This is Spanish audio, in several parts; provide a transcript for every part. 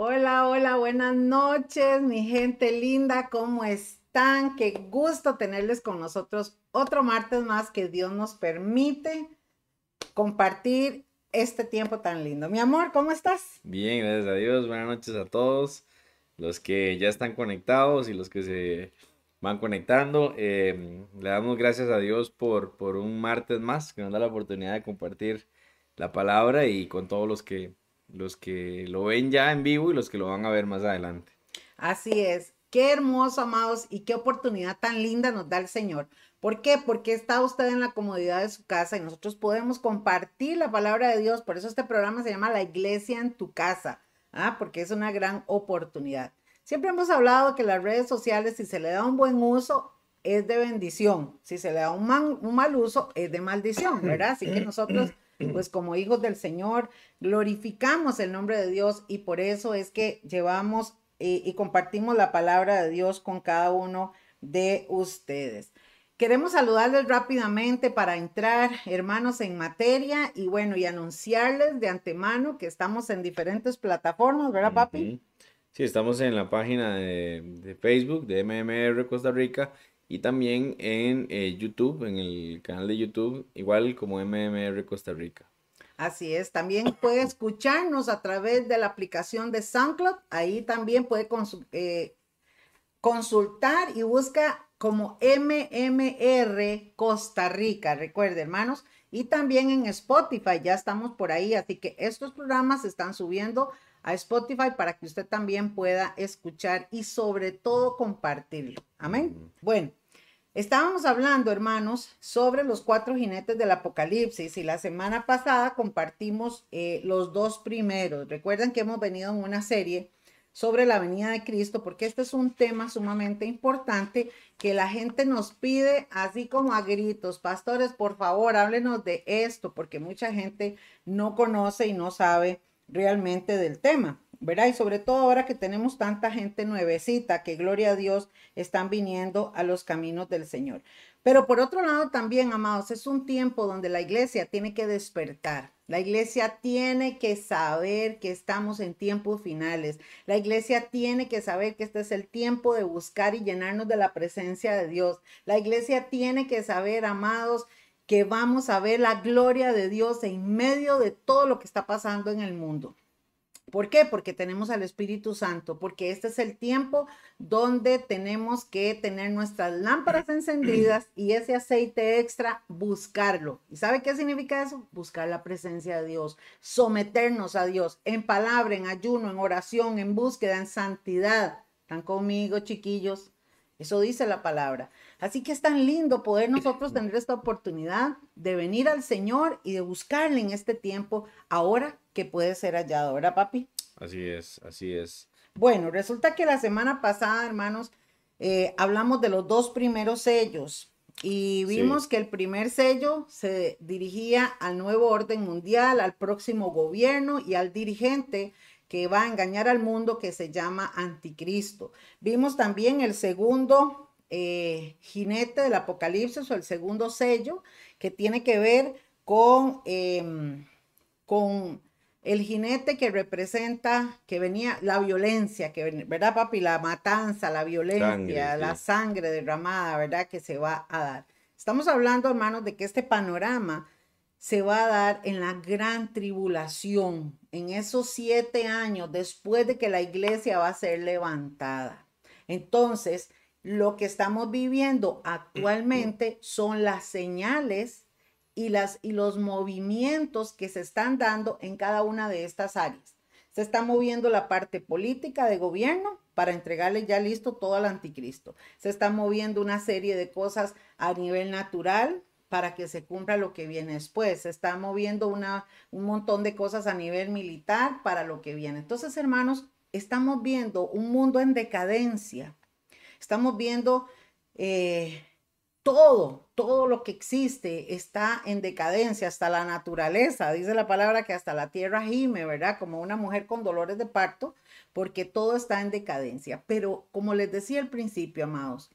Hola, hola, buenas noches, mi gente linda, ¿cómo están? Qué gusto tenerles con nosotros otro martes más que Dios nos permite compartir este tiempo tan lindo. Mi amor, ¿cómo estás? Bien, gracias a Dios. Buenas noches a todos los que ya están conectados y los que se van conectando. Eh, le damos gracias a Dios por, por un martes más que nos da la oportunidad de compartir la palabra y con todos los que, los que lo ven ya en vivo y los que lo van a ver más adelante. Así es. Qué hermoso, amados, y qué oportunidad tan linda nos da el Señor. ¿Por qué? Porque está usted en la comodidad de su casa y nosotros podemos compartir la palabra de Dios. Por eso este programa se llama La Iglesia en tu casa, ¿ah? porque es una gran oportunidad. Siempre hemos hablado que las redes sociales, si se le da un buen uso, es de bendición. Si se le da un, un mal uso, es de maldición, ¿verdad? Así que nosotros pues como hijos del Señor, glorificamos el nombre de Dios y por eso es que llevamos y compartimos la palabra de Dios con cada uno de ustedes. Queremos saludarles rápidamente para entrar, hermanos, en materia y bueno, y anunciarles de antemano que estamos en diferentes plataformas, ¿verdad, papi? Sí, estamos en la página de, de Facebook de MMR Costa Rica y también en eh, YouTube, en el canal de YouTube, igual como MMR Costa Rica. Así es, también puede escucharnos a través de la aplicación de SoundCloud, ahí también puede eh, consultar y busca como MMR Costa Rica, recuerde hermanos, y también en Spotify, ya estamos por ahí, así que estos programas se están subiendo a Spotify para que usted también pueda escuchar y sobre todo compartirlo. Amén. Bueno, Estábamos hablando, hermanos, sobre los cuatro jinetes del Apocalipsis y la semana pasada compartimos eh, los dos primeros. Recuerden que hemos venido en una serie sobre la venida de Cristo porque este es un tema sumamente importante que la gente nos pide así como a gritos. Pastores, por favor, háblenos de esto porque mucha gente no conoce y no sabe realmente del tema. ¿Verdad? Y sobre todo ahora que tenemos tanta gente nuevecita, que gloria a Dios, están viniendo a los caminos del Señor. Pero por otro lado también, amados, es un tiempo donde la iglesia tiene que despertar. La iglesia tiene que saber que estamos en tiempos finales. La iglesia tiene que saber que este es el tiempo de buscar y llenarnos de la presencia de Dios. La iglesia tiene que saber, amados, que vamos a ver la gloria de Dios en medio de todo lo que está pasando en el mundo. ¿Por qué? Porque tenemos al Espíritu Santo, porque este es el tiempo donde tenemos que tener nuestras lámparas encendidas y ese aceite extra, buscarlo. ¿Y sabe qué significa eso? Buscar la presencia de Dios, someternos a Dios en palabra, en ayuno, en oración, en búsqueda, en santidad. ¿Están conmigo, chiquillos? Eso dice la palabra. Así que es tan lindo poder nosotros tener esta oportunidad de venir al Señor y de buscarle en este tiempo ahora que puede ser hallado, ¿verdad, papi? Así es, así es. Bueno, resulta que la semana pasada, hermanos, eh, hablamos de los dos primeros sellos y vimos que el primer sello se dirigía al nuevo orden mundial, al próximo gobierno y al dirigente que va a engañar al mundo que se llama anticristo. Vimos también el segundo eh, jinete del apocalipsis o el segundo sello que tiene que ver con, em, con el jinete que representa, que venía la violencia, que, ¿verdad, papi? La matanza, la violencia, la sangre derramada, ¿verdad? Que se va a dar. Estamos hablando, hermanos, de que este panorama se va a dar en la gran tribulación, en esos siete años después de que la iglesia va a ser levantada. Entonces, lo que estamos viviendo actualmente son las señales y, las, y los movimientos que se están dando en cada una de estas áreas. Se está moviendo la parte política de gobierno para entregarle ya listo todo al anticristo. Se está moviendo una serie de cosas a nivel natural, para que se cumpla lo que viene después. Se está moviendo una, un montón de cosas a nivel militar para lo que viene. Entonces, hermanos, estamos viendo un mundo en decadencia. Estamos viendo eh, todo, todo lo que existe está en decadencia, hasta la naturaleza. Dice la palabra que hasta la tierra gime, ¿verdad? Como una mujer con dolores de parto, porque todo está en decadencia. Pero como les decía al principio, amados,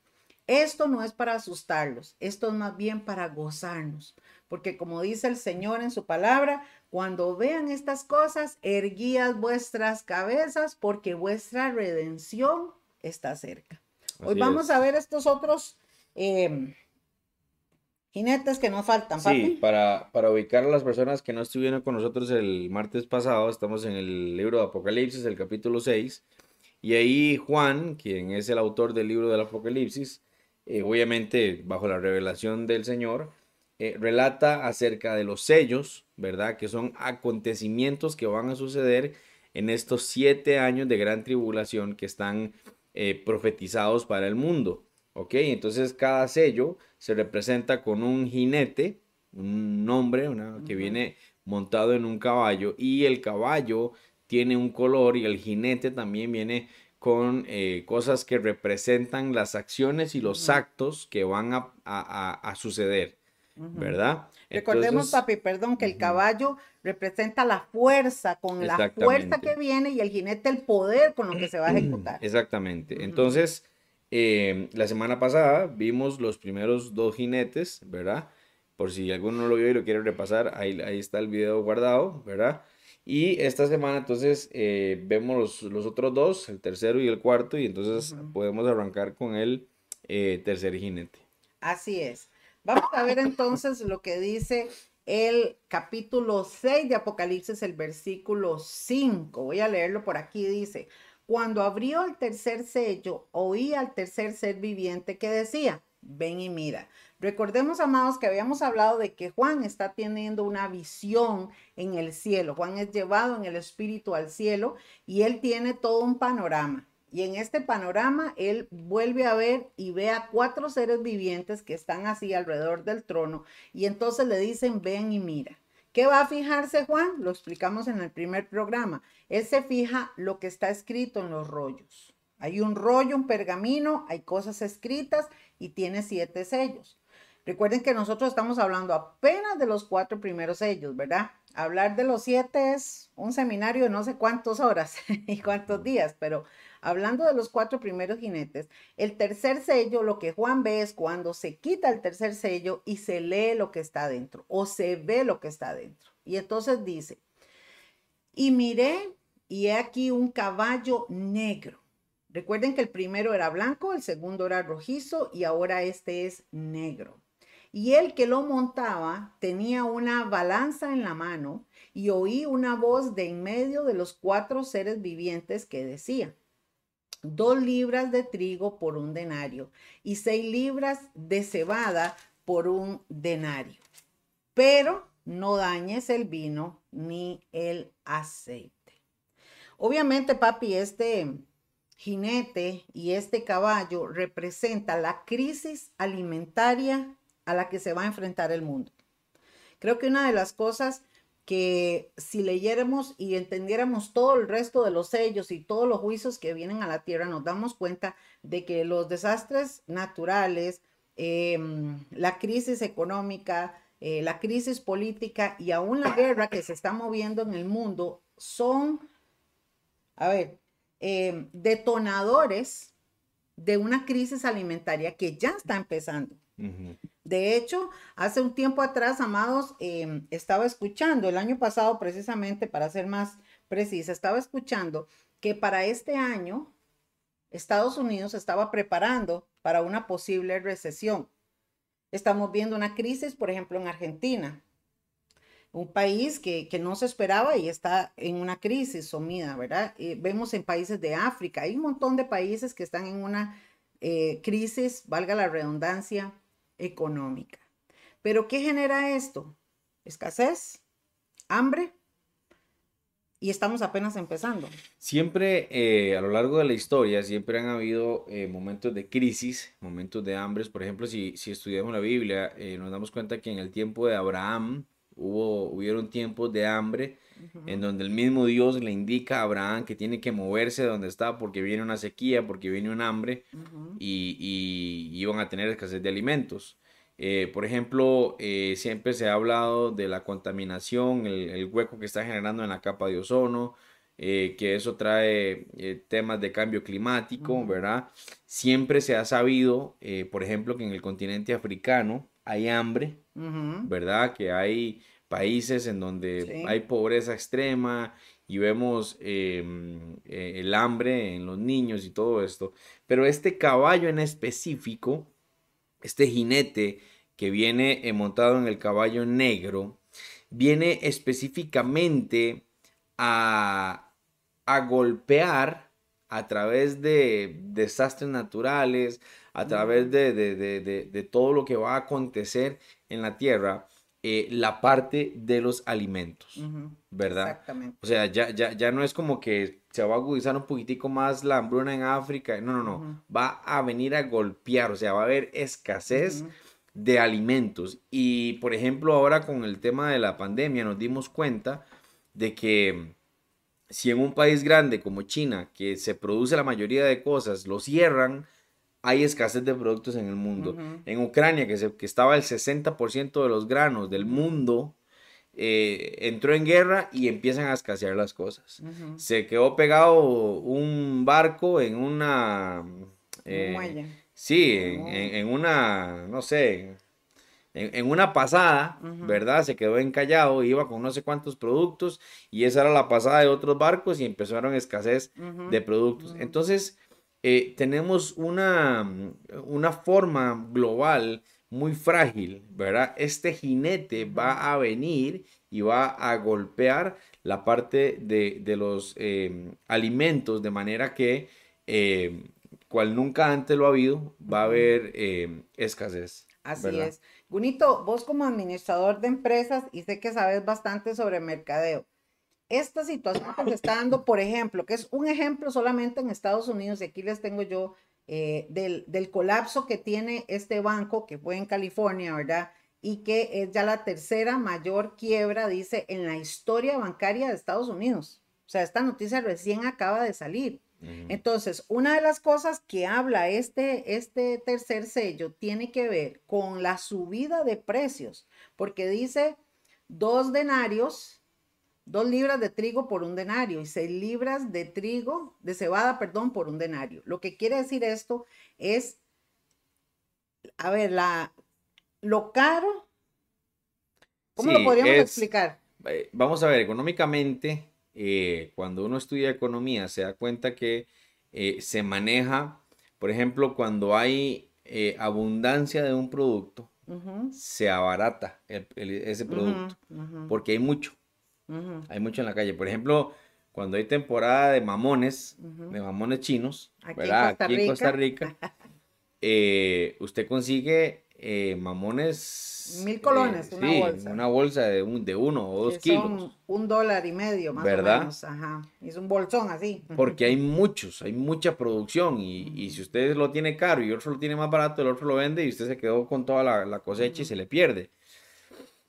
esto no es para asustarlos, esto es más bien para gozarnos, porque como dice el Señor en su palabra, cuando vean estas cosas, erguías vuestras cabezas, porque vuestra redención está cerca. Hoy vamos a ver estos otros em, jinetes que nos faltan. Sí, para, para ubicar a las personas que no estuvieron con nosotros el martes pasado, estamos en el libro de Apocalipsis, el capítulo 6, y ahí Juan, quien es el autor del libro del Apocalipsis, eh, obviamente bajo la revelación del Señor, eh, relata acerca de los sellos, ¿verdad? Que son acontecimientos que van a suceder en estos siete años de gran tribulación que están eh, profetizados para el mundo. ¿Ok? Entonces cada sello se representa con un jinete, un hombre que viene montado en un caballo y el caballo tiene un color y el jinete también viene con eh, cosas que representan las acciones y los actos que van a suceder. ¿verdad? Recordemos, papi, perdón, que el caballo representa la fuerza, con la fuerza que viene y el jinete el poder con lo que se va a ejecutar. Exactamente. Entonces, em, la semana pasada vimos los primeros dos jinetes, ¿verdad? Por si alguno no lo vio y lo quiere repasar, ahí, ahí está el video guardado, ¿verdad? Y esta semana entonces eh, vemos los, otros dos, el tercero y el cuarto, y entonces podemos arrancar con el eh, tercer jinete. Así es. Vamos a ver entonces lo que dice el capítulo 6 de Apocalipsis, el versículo 5. Voy a leerlo por aquí. Dice, cuando abrió el tercer sello, oí al tercer ser viviente que decía, ven y mira. Recordemos, amados, que habíamos hablado de que Juan está teniendo una visión en el cielo. Juan es llevado en el espíritu al cielo y él tiene todo un panorama. Y en este panorama, él vuelve a ver y ve a cuatro seres vivientes que están así alrededor del trono. Y entonces le dicen, ven y mira. ¿Qué va a fijarse Juan? Lo explicamos en el primer programa. Él se fija lo que está escrito en los rollos. Hay un rollo, un pergamino, hay cosas escritas y tiene siete sellos. Recuerden que nosotros estamos hablando apenas de los cuatro primeros sellos, ¿verdad? Hablar de los siete es un seminario de no sé cuántas horas y cuántos días, pero hablando de los cuatro primeros jinetes, el tercer sello, lo que Juan ve es cuando se quita el tercer sello y se lee lo que está dentro o se ve lo que está dentro. Y entonces dice, y miré y he aquí un caballo negro. Recuerden que el primero era blanco, el segundo era rojizo y ahora este es negro. Y el que lo montaba tenía una balanza en la mano y oí una voz de en medio de los cuatro seres vivientes que decía, dos libras de trigo por un denario y seis libras de cebada por un denario. Pero no dañes el vino ni el aceite. Obviamente, papi, este jinete y este caballo representa la crisis alimentaria a la que se va a enfrentar el mundo. Creo que una de las cosas que si leyéramos y entendiéramos todo el resto de los sellos y todos los juicios que vienen a la tierra, nos damos cuenta de que los desastres naturales, em, la crisis económica, eh, la crisis política y aún la guerra que se está moviendo en el mundo son, a ver, em, detonadores de una crisis alimentaria que ya está empezando. De hecho, hace un tiempo atrás, amados, em, estaba escuchando, el año pasado precisamente, para ser más precisa, estaba escuchando que para este año Estados Unidos estaba preparando para una posible recesión. Estamos viendo una crisis, por ejemplo, en Argentina, un país que, no se esperaba y está en una crisis sumida, ¿verdad? Eh, vemos en países de África, hay un montón de países que están en una eh, crisis, valga la redundancia, económica. Pero ¿qué genera esto? Escasez, hambre, y estamos apenas empezando. Siempre eh, a lo largo de la historia, siempre han habido eh, momentos de crisis, momentos de hambres. Por ejemplo, si, si estudiamos la Biblia, eh, nos damos cuenta que en el tiempo de Abraham hubo, hubieron tiempos de hambre en donde el mismo Dios le indica a Abraham que tiene que moverse de donde está porque viene una sequía, porque viene un hambre y, y, iban a tener escasez de alimentos. Eh, por ejemplo, eh, siempre se ha hablado de la contaminación, el, hueco que está generando en la capa de ozono, eh, que eso trae temas de cambio climático, ¿verdad? Siempre se ha sabido, por ejemplo, que en el continente africano, hay hambre, ¿verdad? Que hay países en donde hay pobreza extrema y vemos em, eh, el hambre en los niños y todo esto. Pero este caballo en específico, este jinete que viene eh, montado en el caballo negro, viene específicamente a, golpear a través de desastres naturales, a través de, todo lo que va a acontecer en la tierra, eh, la parte de los alimentos, ¿verdad? Exactamente. O sea, ya, ya, ya no es como que se va a agudizar un poquitico más la hambruna en África, no, no, no, va a venir a golpear, o sea, va a haber escasez de alimentos. Y, por ejemplo, ahora con el tema de la pandemia nos dimos cuenta de que si en un país grande como China, que se produce la mayoría de cosas, lo cierran, hay escasez de productos en el mundo. En Ucrania, que, se, que estaba el 60% de los granos del mundo, eh, entró en guerra y empiezan a escasear las cosas. Se quedó pegado un barco en una... Eh, sí, en, una, no sé, en, una pasada, ¿verdad? Se quedó encallado, iba con no sé cuántos productos y esa era la pasada de otros barcos y empezaron escasez de productos. Entonces, eh, tenemos una, una forma global muy frágil, ¿verdad? Este jinete va a venir y va a golpear la parte de, los em, alimentos de manera que, em, cual nunca antes lo ha habido, va a haber em, escasez. Así es. Gunito, vos como administrador de empresas y sé que sabes bastante sobre mercadeo, esta situación que se está dando, por ejemplo, que es un ejemplo solamente en Estados Unidos, y aquí les tengo yo eh, del, del, colapso que tiene este banco, que fue en California, ¿verdad? Y que es ya la tercera mayor quiebra, dice, en la historia bancaria de Estados Unidos. O sea, esta noticia recién acaba de salir. Entonces, una de las cosas que habla este, este tercer sello tiene que ver con la subida de precios, porque dice dos denarios dos libras de trigo por un denario y seis libras de trigo, de cebada, perdón, por un denario. Lo que quiere decir esto es, a ver, la, lo caro, ¿cómo lo podríamos explicar? Eh, vamos a ver, económicamente, eh, cuando uno estudia economía, se da cuenta que eh, se maneja, por ejemplo, cuando hay abundancia de un producto, se abarata ese producto, porque hay mucho. Hay mucho en la calle. Por ejemplo, cuando hay temporada de mamones, de mamones chinos, aquí ¿verdad? En Aquí en Costa Rica, eh, usted consigue eh, mamones. Mil colones, eh, una sí, bolsa. Una bolsa de, un, de uno o dos kilos. un dólar y medio, más ¿verdad? o menos. Ajá. Es un bolsón así. Porque hay muchos, hay mucha producción. Y, y, si usted lo tiene caro y otro lo tiene más barato, el otro lo vende y usted se quedó con toda la, la cosecha y se le pierde.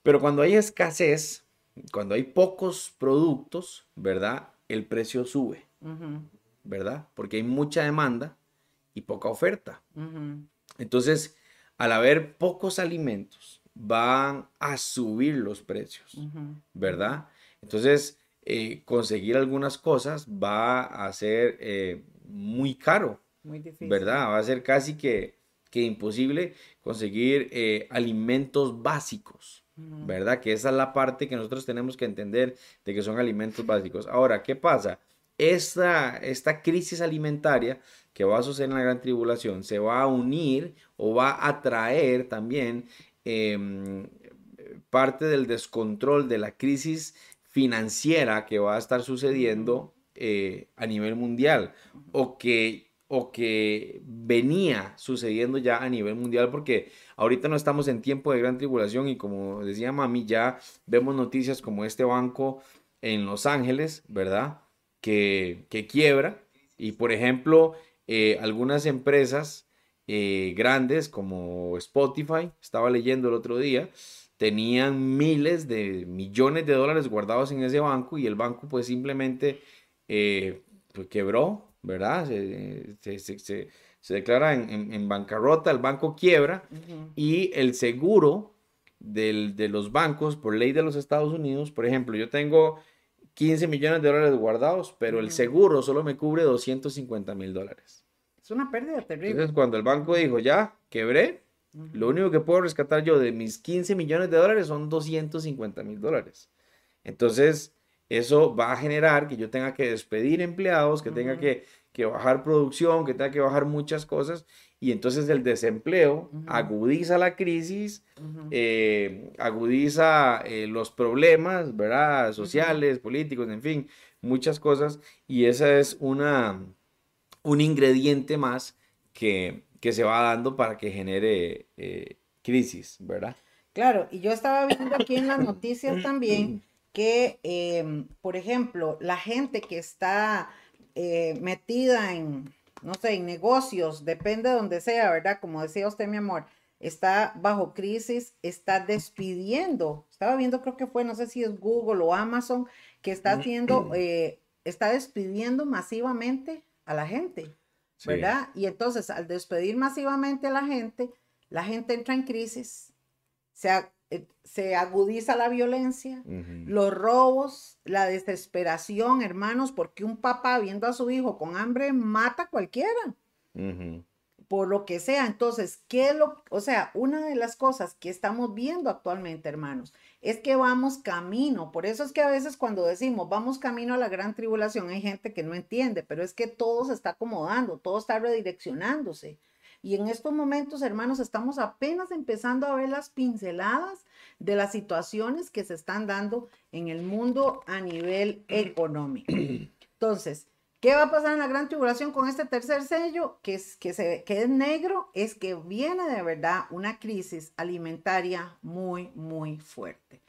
Pero cuando hay escasez, cuando hay pocos productos, ¿verdad? El precio sube, ¿verdad? Porque hay mucha demanda y poca oferta. Entonces, al haber pocos alimentos, van a subir los precios, ¿verdad? Entonces, eh, conseguir algunas cosas va a ser eh, muy caro, muy difícil. ¿verdad? Va a ser casi que, que imposible conseguir eh, alimentos básicos, ¿verdad? Que esa es la parte que nosotros tenemos que entender de que son alimentos básicos. Ahora, ¿qué pasa? Esta, esta crisis alimentaria que va a suceder en la gran tribulación se va a unir o va a traer también em, parte del descontrol de la crisis financiera que va a estar sucediendo eh, a nivel mundial o que o que venía sucediendo ya a nivel mundial, porque ahorita no estamos en tiempo de gran tribulación y como decía Mami, ya vemos noticias como este banco en Los Ángeles, ¿verdad? Que, quiebra y por ejemplo, eh, algunas empresas eh, grandes como Spotify, estaba leyendo el otro día, tenían miles de millones de dólares guardados en ese banco y el banco pues simplemente eh, pues, quebró, ¿verdad? Se, declara en, bancarrota, el banco quiebra y el seguro de los bancos, por ley de los Estados Unidos, por ejemplo, yo tengo 15 millones de dólares guardados, pero el seguro solo me cubre 250 mil dólares. Es una pérdida terrible. Entonces, cuando el banco dijo, ya, quebré, Lo único que puedo rescatar yo de mis 15 millones de dólares son 250 mil dólares. Entonces, eso va a generar que yo tenga que despedir empleados, que tenga que, bajar producción, que tenga que bajar muchas cosas. Y entonces el desempleo agudiza la crisis, eh, agudiza eh, los problemas, ¿verdad? Sociales, políticos, en fin, muchas cosas. Y esa es una, un ingrediente más que, que se va dando para que genere eh, crisis, ¿verdad? Claro, y yo estaba viendo aquí en las noticias también que, em, por ejemplo, la gente que está eh, metida en, no sé, en negocios, depende de donde sea, ¿verdad? Como decía usted, mi amor, está bajo crisis, está despidiendo. Estaba viendo, creo que fue, no sé si es Google o Amazon, que está haciendo, eh, está despidiendo masivamente a la gente, ¿verdad? Y entonces, al despedir masivamente a la gente, la gente entra en crisis, se, se agudiza la violencia, los robos, la desesperación, hermanos, porque un papá viendo a su hijo con hambre mata a cualquiera. Por lo que sea. Entonces, ¿qué lo, o sea, una de las cosas que estamos viendo actualmente, hermanos, es que vamos camino. Por eso es que a veces cuando decimos vamos camino a la gran tribulación, hay gente que no entiende, pero es que todo se está acomodando, todo está redireccionándose. Y en estos momentos, hermanos, estamos apenas empezando a ver las pinceladas de las situaciones que se están dando en el mundo a nivel económico. Entonces, ¿qué va a pasar en la gran tribulación con este tercer sello? Que es, que, se, que es negro, es que viene de verdad una crisis alimentaria muy, muy fuerte.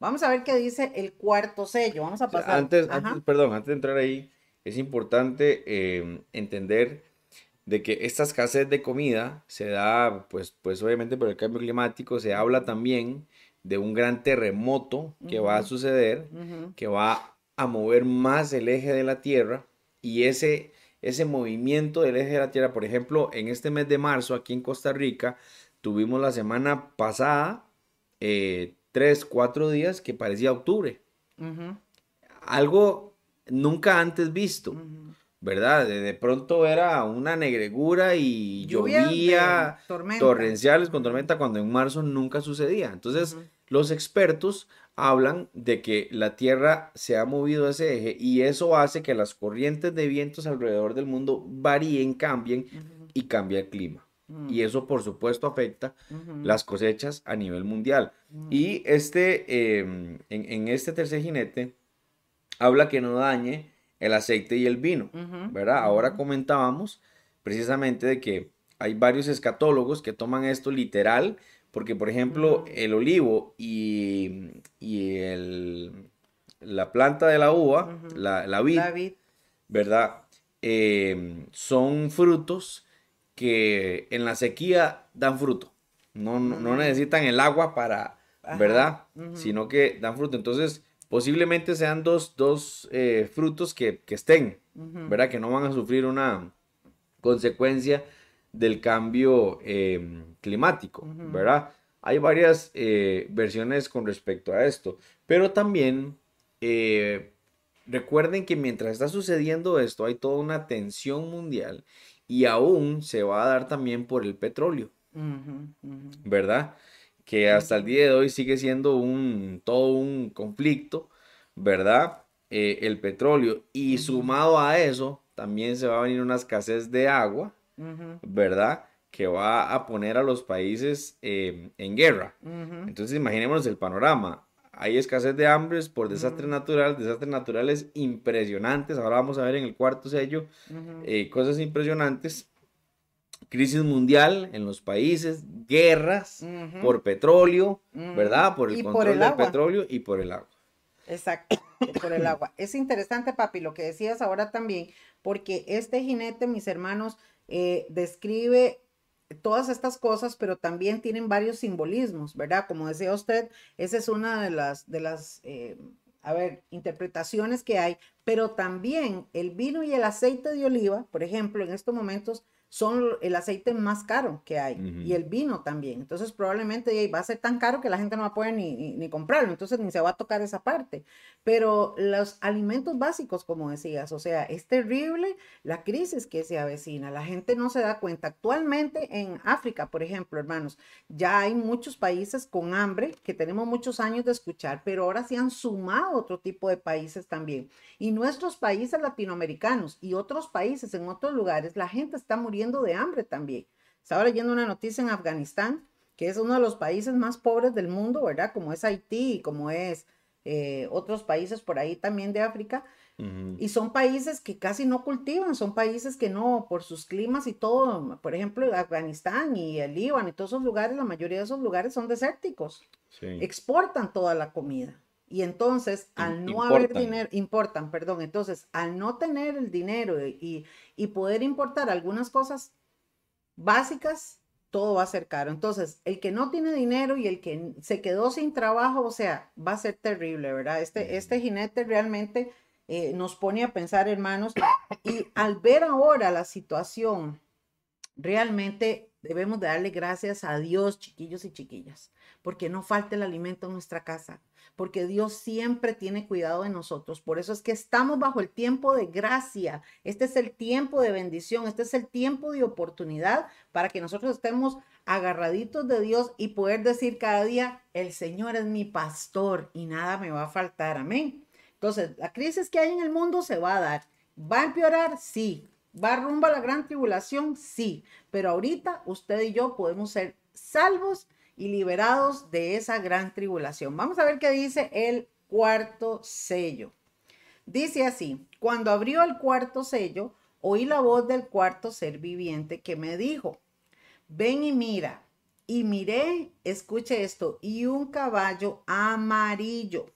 Vamos a ver qué dice el cuarto sello. Vamos a pasar. Antes, perdón, antes de entrar ahí, es importante eh, entender de que esta escasez de comida se da, pues, pues obviamente por el cambio climático, se habla también de un gran terremoto que va a suceder, que va a mover más el eje de la Tierra y ese, ese movimiento del eje de la Tierra, por ejemplo, en este mes de marzo aquí en Costa Rica, tuvimos la semana pasada eh, tres, cuatro días que parecía octubre. Algo nunca antes visto. ¿Verdad? De, pronto era una negregura y llovía torrenciales con tormenta cuando en marzo nunca sucedía. Entonces, los expertos hablan de que la Tierra se ha movido a ese eje y eso hace que las corrientes de vientos alrededor del mundo varíen, cambien y cambia el clima. Y eso, por supuesto, afecta las cosechas a nivel mundial. Y este, em, en, en este tercer jinete, habla que no dañe el aceite y el vino, ¿verdad? Ahora comentábamos precisamente de que hay varios escatólogos que toman esto literal, porque por ejemplo el olivo y, el, la planta de la uva, la, la, vid, ¿verdad? Em, son frutos que en la sequía dan fruto, no, no, necesitan el agua para, ¿verdad? Sino que dan fruto. Entonces, posiblemente sean dos, eh, frutos que, estén, ¿verdad? Que no van a sufrir una consecuencia del cambio em, climático, ¿verdad? Hay varias eh, versiones con respecto a esto, pero también eh, recuerden que mientras está sucediendo esto hay toda una tensión mundial y aún se va a dar también por el petróleo, ¿verdad? Que hasta el día de hoy sigue siendo un, todo un conflicto, ¿verdad? Eh, el petróleo. Y sumado a eso, también se va a venir una escasez de agua, ¿verdad? Que va a poner a los países em, en guerra. Entonces, imaginémonos el panorama. Hay escasez de hambres por desastres naturales, desastres naturales impresionantes. Ahora vamos a ver en el cuarto sello eh, cosas impresionantes crisis mundial en los países, guerras por petróleo, ¿verdad? Por el control del petróleo y por el agua. Exacto, por el agua. Es interesante, papi, lo que decías ahora también, porque este jinete, mis hermanos, eh, describe todas estas cosas, pero también tienen varios simbolismos, ¿verdad? Como decía usted, esa es una de las, de las eh, a ver, interpretaciones que hay, pero también el vino y el aceite de oliva, por ejemplo, en estos momentos son el aceite más caro que hay y el vino también. Entonces probablemente va a ser tan caro que la gente no va a poder ni, ni, comprarlo, entonces ni se va a tocar esa parte. Pero los alimentos básicos, como decías, o sea, es terrible la crisis que se avecina. La gente no se da cuenta. Actualmente en África, por ejemplo, hermanos, ya hay muchos países con hambre que tenemos muchos años de escuchar, pero ahora se han sumado otro tipo de países también. Y nuestros países latinoamericanos y otros países en otros lugares, la gente está muriendo de hambre también. Estaba leyendo una noticia en Afganistán, que es uno de los países más pobres del mundo, ¿verdad? Como es Haití como es eh, otros países por ahí también de África. Y son países que casi no cultivan, son países que no, por sus climas y todo, por ejemplo, Afganistán y el Líbano y todos esos lugares, la mayoría de esos lugares son desérticos. Exportan toda la comida. Y entonces, al no haber dinero, importan, perdón, entonces, al no tener el dinero y, y, poder importar algunas cosas básicas, todo va a ser caro. Entonces, el que no tiene dinero y el que se quedó sin trabajo, o sea, va a ser terrible, ¿verdad? Este, este jinete realmente eh, nos pone a pensar, hermanos, y al ver ahora la situación, realmente debemos de darle gracias a Dios, chiquillos y chiquillas, porque no falta el alimento en nuestra casa porque Dios siempre tiene cuidado de nosotros. Por eso es que estamos bajo el tiempo de gracia. Este es el tiempo de bendición, este es el tiempo de oportunidad para que nosotros estemos agarraditos de Dios y poder decir cada día, el Señor es mi pastor y nada me va a faltar. Amén. Entonces, la crisis que hay en el mundo se va a dar. ¿Va a empeorar? Sí. ¿Va rumbo a la gran tribulación? Sí. Pero ahorita usted y yo podemos ser salvos y liberados de esa gran tribulación. Vamos a ver qué dice el cuarto sello. Dice así, cuando abrió el cuarto sello, oí la voz del cuarto ser viviente que me dijo, ven y mira. Y miré, escuche esto, y un caballo amarillo.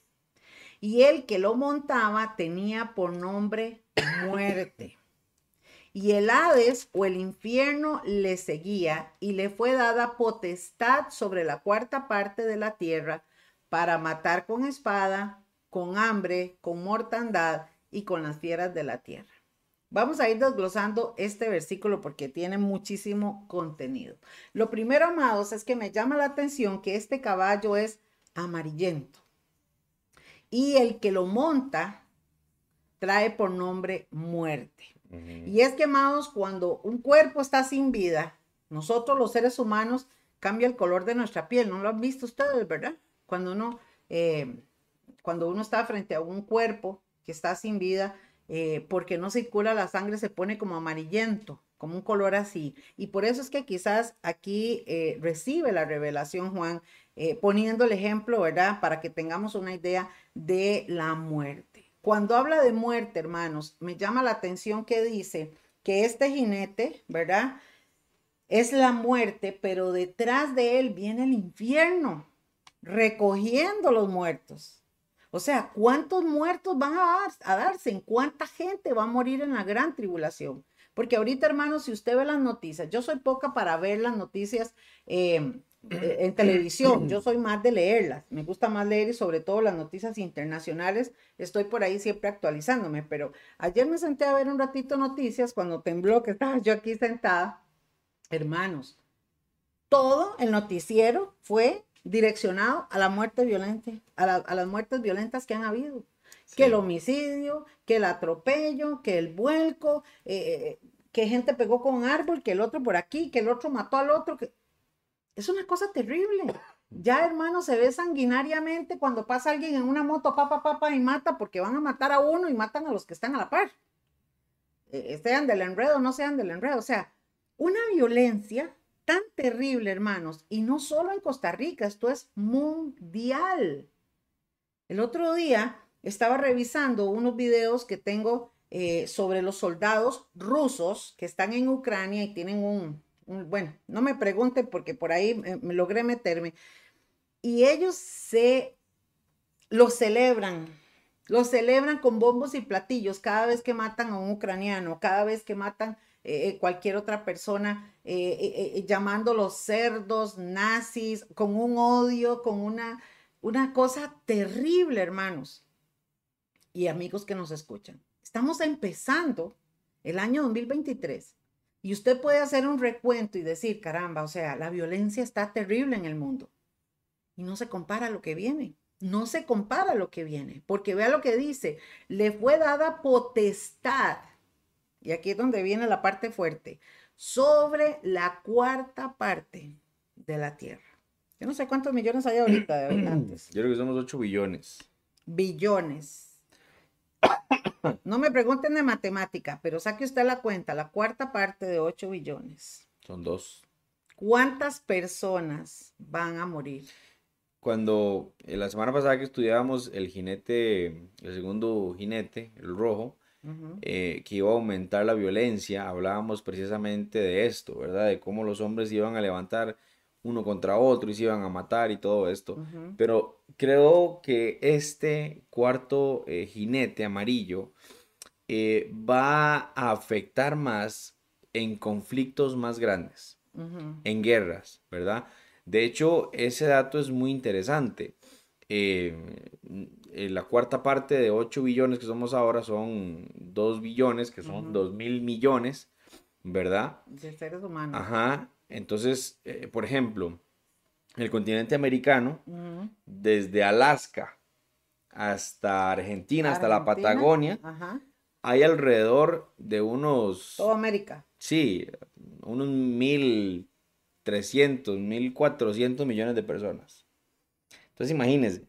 Y el que lo montaba tenía por nombre muerte y el Hades o el infierno le seguía y le fue dada potestad sobre la cuarta parte de la tierra para matar con espada, con hambre, con mortandad y con las fieras de la tierra. Vamos a ir desglosando este versículo porque tiene muchísimo contenido. Lo primero, amados, es que me llama la atención que este caballo es amarillento y el que lo monta trae por nombre muerte. Y es que, amados, cuando un cuerpo está sin vida, nosotros los seres humanos cambia el color de nuestra piel. ¿No lo han visto ustedes, verdad? Cuando uno, eh, cuando uno está frente a un cuerpo que está sin vida, eh, porque no circula la sangre, se pone como amarillento, como un color así. Y por eso es que quizás aquí eh, recibe la revelación Juan, poniendo el ejemplo, ¿verdad? Para que tengamos una idea de la muerte. Cuando habla de muerte, hermanos, me llama la atención que dice que este jinete, ¿verdad? Es la muerte, pero detrás de él viene el infierno, recogiendo los muertos. O sea, ¿cuántos muertos van a, darse? ¿En cuánta gente va a morir en la gran tribulación? Porque ahorita, hermanos, si usted ve las noticias, yo soy poca para ver las noticias eh, en televisión. Yo soy más de leerlas. Me gusta más leer y sobre todo las noticias internacionales. Estoy por ahí siempre actualizándome. Pero ayer me senté a ver un ratito noticias cuando tembló que estaba yo aquí sentada. Hermanos, todo el noticiero fue direccionado a la muerte violenta, a, las muertes violentas que han habido. Que el homicidio, que el atropello, que el vuelco, eh, eh, que gente pegó con un árbol, que el otro por aquí, que el otro mató al otro. Que... Es una cosa terrible. Ya, hermano, se ve sanguinariamente cuando pasa alguien en una moto, papá, papá, y mata, porque van a matar a uno y matan a los que están a la par. Eh, sean del enredo, no sean del enredo. O sea, una violencia tan terrible, hermanos, y no solo en Costa Rica, esto es mundial. El otro día estaba revisando unos videos que tengo eh, sobre los soldados rusos que están en Ucrania y tienen un, bueno, no me pregunten porque por ahí me, logré meterme. Y ellos se lo celebran, lo celebran con bombos y platillos cada vez que matan a un ucraniano, cada vez que matan eh, eh, cualquier otra persona, eh, llamándolos cerdos, nazis, con un odio, con una, una cosa terrible, hermanos. y amigos que nos escuchan. Estamos empezando el año 2023 y usted puede hacer un recuento y decir, caramba, o sea, la violencia está terrible en el mundo y no se compara a lo que viene. No se compara a lo que viene, porque vea lo que dice, le fue dada potestad, y aquí es donde viene la parte fuerte, sobre la cuarta parte de la tierra. Yo no sé cuántos millones hay ahorita de habitantes. Yo creo que somos 8 billones. Billones. No me pregunten de matemática, pero saque usted la cuenta, la cuarta parte de 8 billones. Son dos. ¿Cuántas personas van a morir? Cuando en la semana pasada que estudiábamos el jinete, el segundo jinete, el rojo, eh, que iba a aumentar la violencia, hablábamos precisamente de esto, ¿verdad? De cómo los hombres iban a levantar uno contra otro y se iban a matar y todo esto. Pero creo que este cuarto eh, jinete amarillo eh, va a afectar más en conflictos más grandes, en guerras, ¿verdad? De hecho, ese dato es muy interesante. Eh, la cuarta parte de 8 billones que somos ahora son 2 billones, que son 2 mil millones, ¿verdad? De seres humanos. Ajá. Entonces, eh, por ejemplo, el continente americano, desde Alaska hasta Argentina, hasta la Patagonia, hay alrededor de unos... Toda América. Sí, unos mil 300, 1400 millones de personas. Entonces imagínense,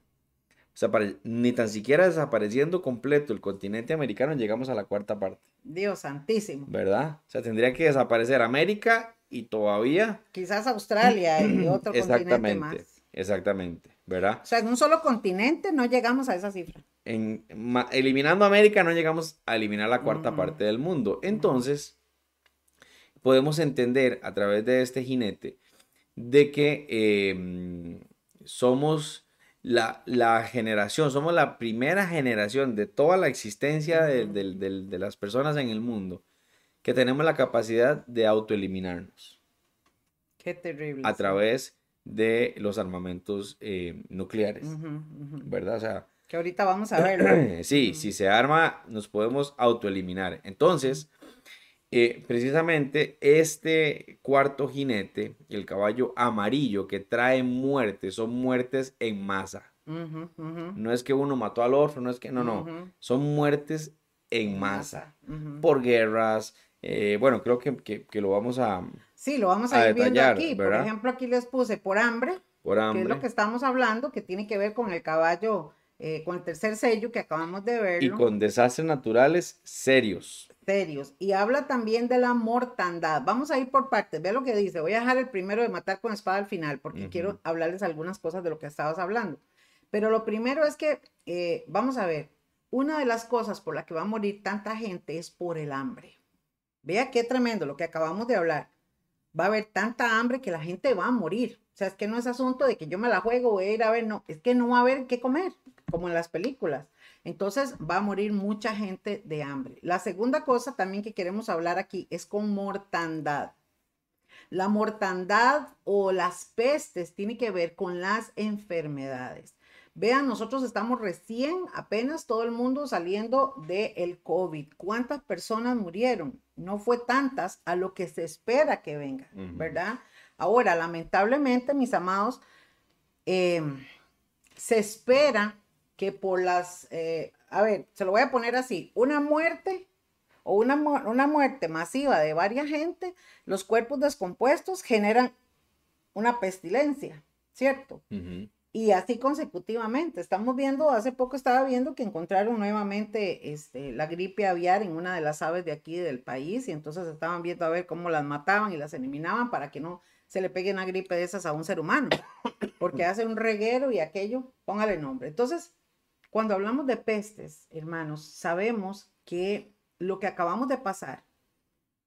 ni tan siquiera desapareciendo completo el continente americano llegamos a la cuarta parte. Dios santísimo. ¿Verdad? O sea, tendría que desaparecer América y todavía... Quizás Australia y otro continente más. Exactamente, ¿verdad? O sea, en un solo continente no llegamos a esa cifra. En, eliminando América no llegamos a eliminar la cuarta parte del mundo. Entonces, podemos entender a través de este jinete de que em, somos la, generación, somos la primera generación de toda la existencia de, las personas en el mundo que tenemos la capacidad de autoeliminarnos. Qué terrible. A través de los armamentos eh, nucleares, ¿verdad? O sea, que ahorita vamos a verlo. sí, si se arma, nos podemos autoeliminar. Entonces, eh, precisamente este cuarto jinete, el caballo amarillo que trae muerte, son muertes en masa. No es que uno mató al otro, no es que, no, no, son muertes en masa, por guerras. Eh, bueno, creo que, lo vamos a... Sí, lo vamos a, ir viendo aquí. Por ejemplo, aquí les puse por hambre, por hambre, que es lo que estamos hablando, que tiene que ver con el caballo, eh, con el tercer sello que acabamos de ver. Y con desastres naturales serios serios. Y habla también de la mortandad. Vamos a ir por partes. Ve lo que dice. Voy a dejar el primero de matar con espada al final, porque quiero hablarles algunas cosas de lo que estabas hablando. Pero lo primero es que, eh, vamos a ver, una de las cosas por la que va a morir tanta gente es por el hambre. Vea qué tremendo lo que acabamos de hablar. Va a haber tanta hambre que la gente va a morir. O sea, es que no es asunto de que yo me la juego, voy a ir a ver, no, es que no va a haber qué comer, como en las películas. Entonces va a morir mucha gente de hambre. La segunda cosa también que queremos hablar aquí es con mortandad. La mortandad o las pestes tiene que ver con las enfermedades. Vean, nosotros estamos recién, apenas todo el mundo saliendo del el COVID. ¿Cuántas personas murieron? No fue tantas a lo que se espera que venga, ¿verdad? Ahora, lamentablemente, mis amados, em, se espera que por las, eh, a ver, se lo voy a poner así, una muerte o una, una muerte masiva de varias gente, los cuerpos descompuestos generan una pestilencia, ¿cierto? Y así consecutivamente. Estamos viendo, hace poco estaba viendo que encontraron nuevamente este, la gripe aviar en una de las aves de aquí del país y entonces estaban viendo a ver cómo las mataban y las eliminaban para que no se le pegue una gripe de esas a un ser humano, porque hace un reguero y aquello, póngale nombre. Entonces, cuando hablamos de pestes, hermanos, sabemos que lo que acabamos de pasar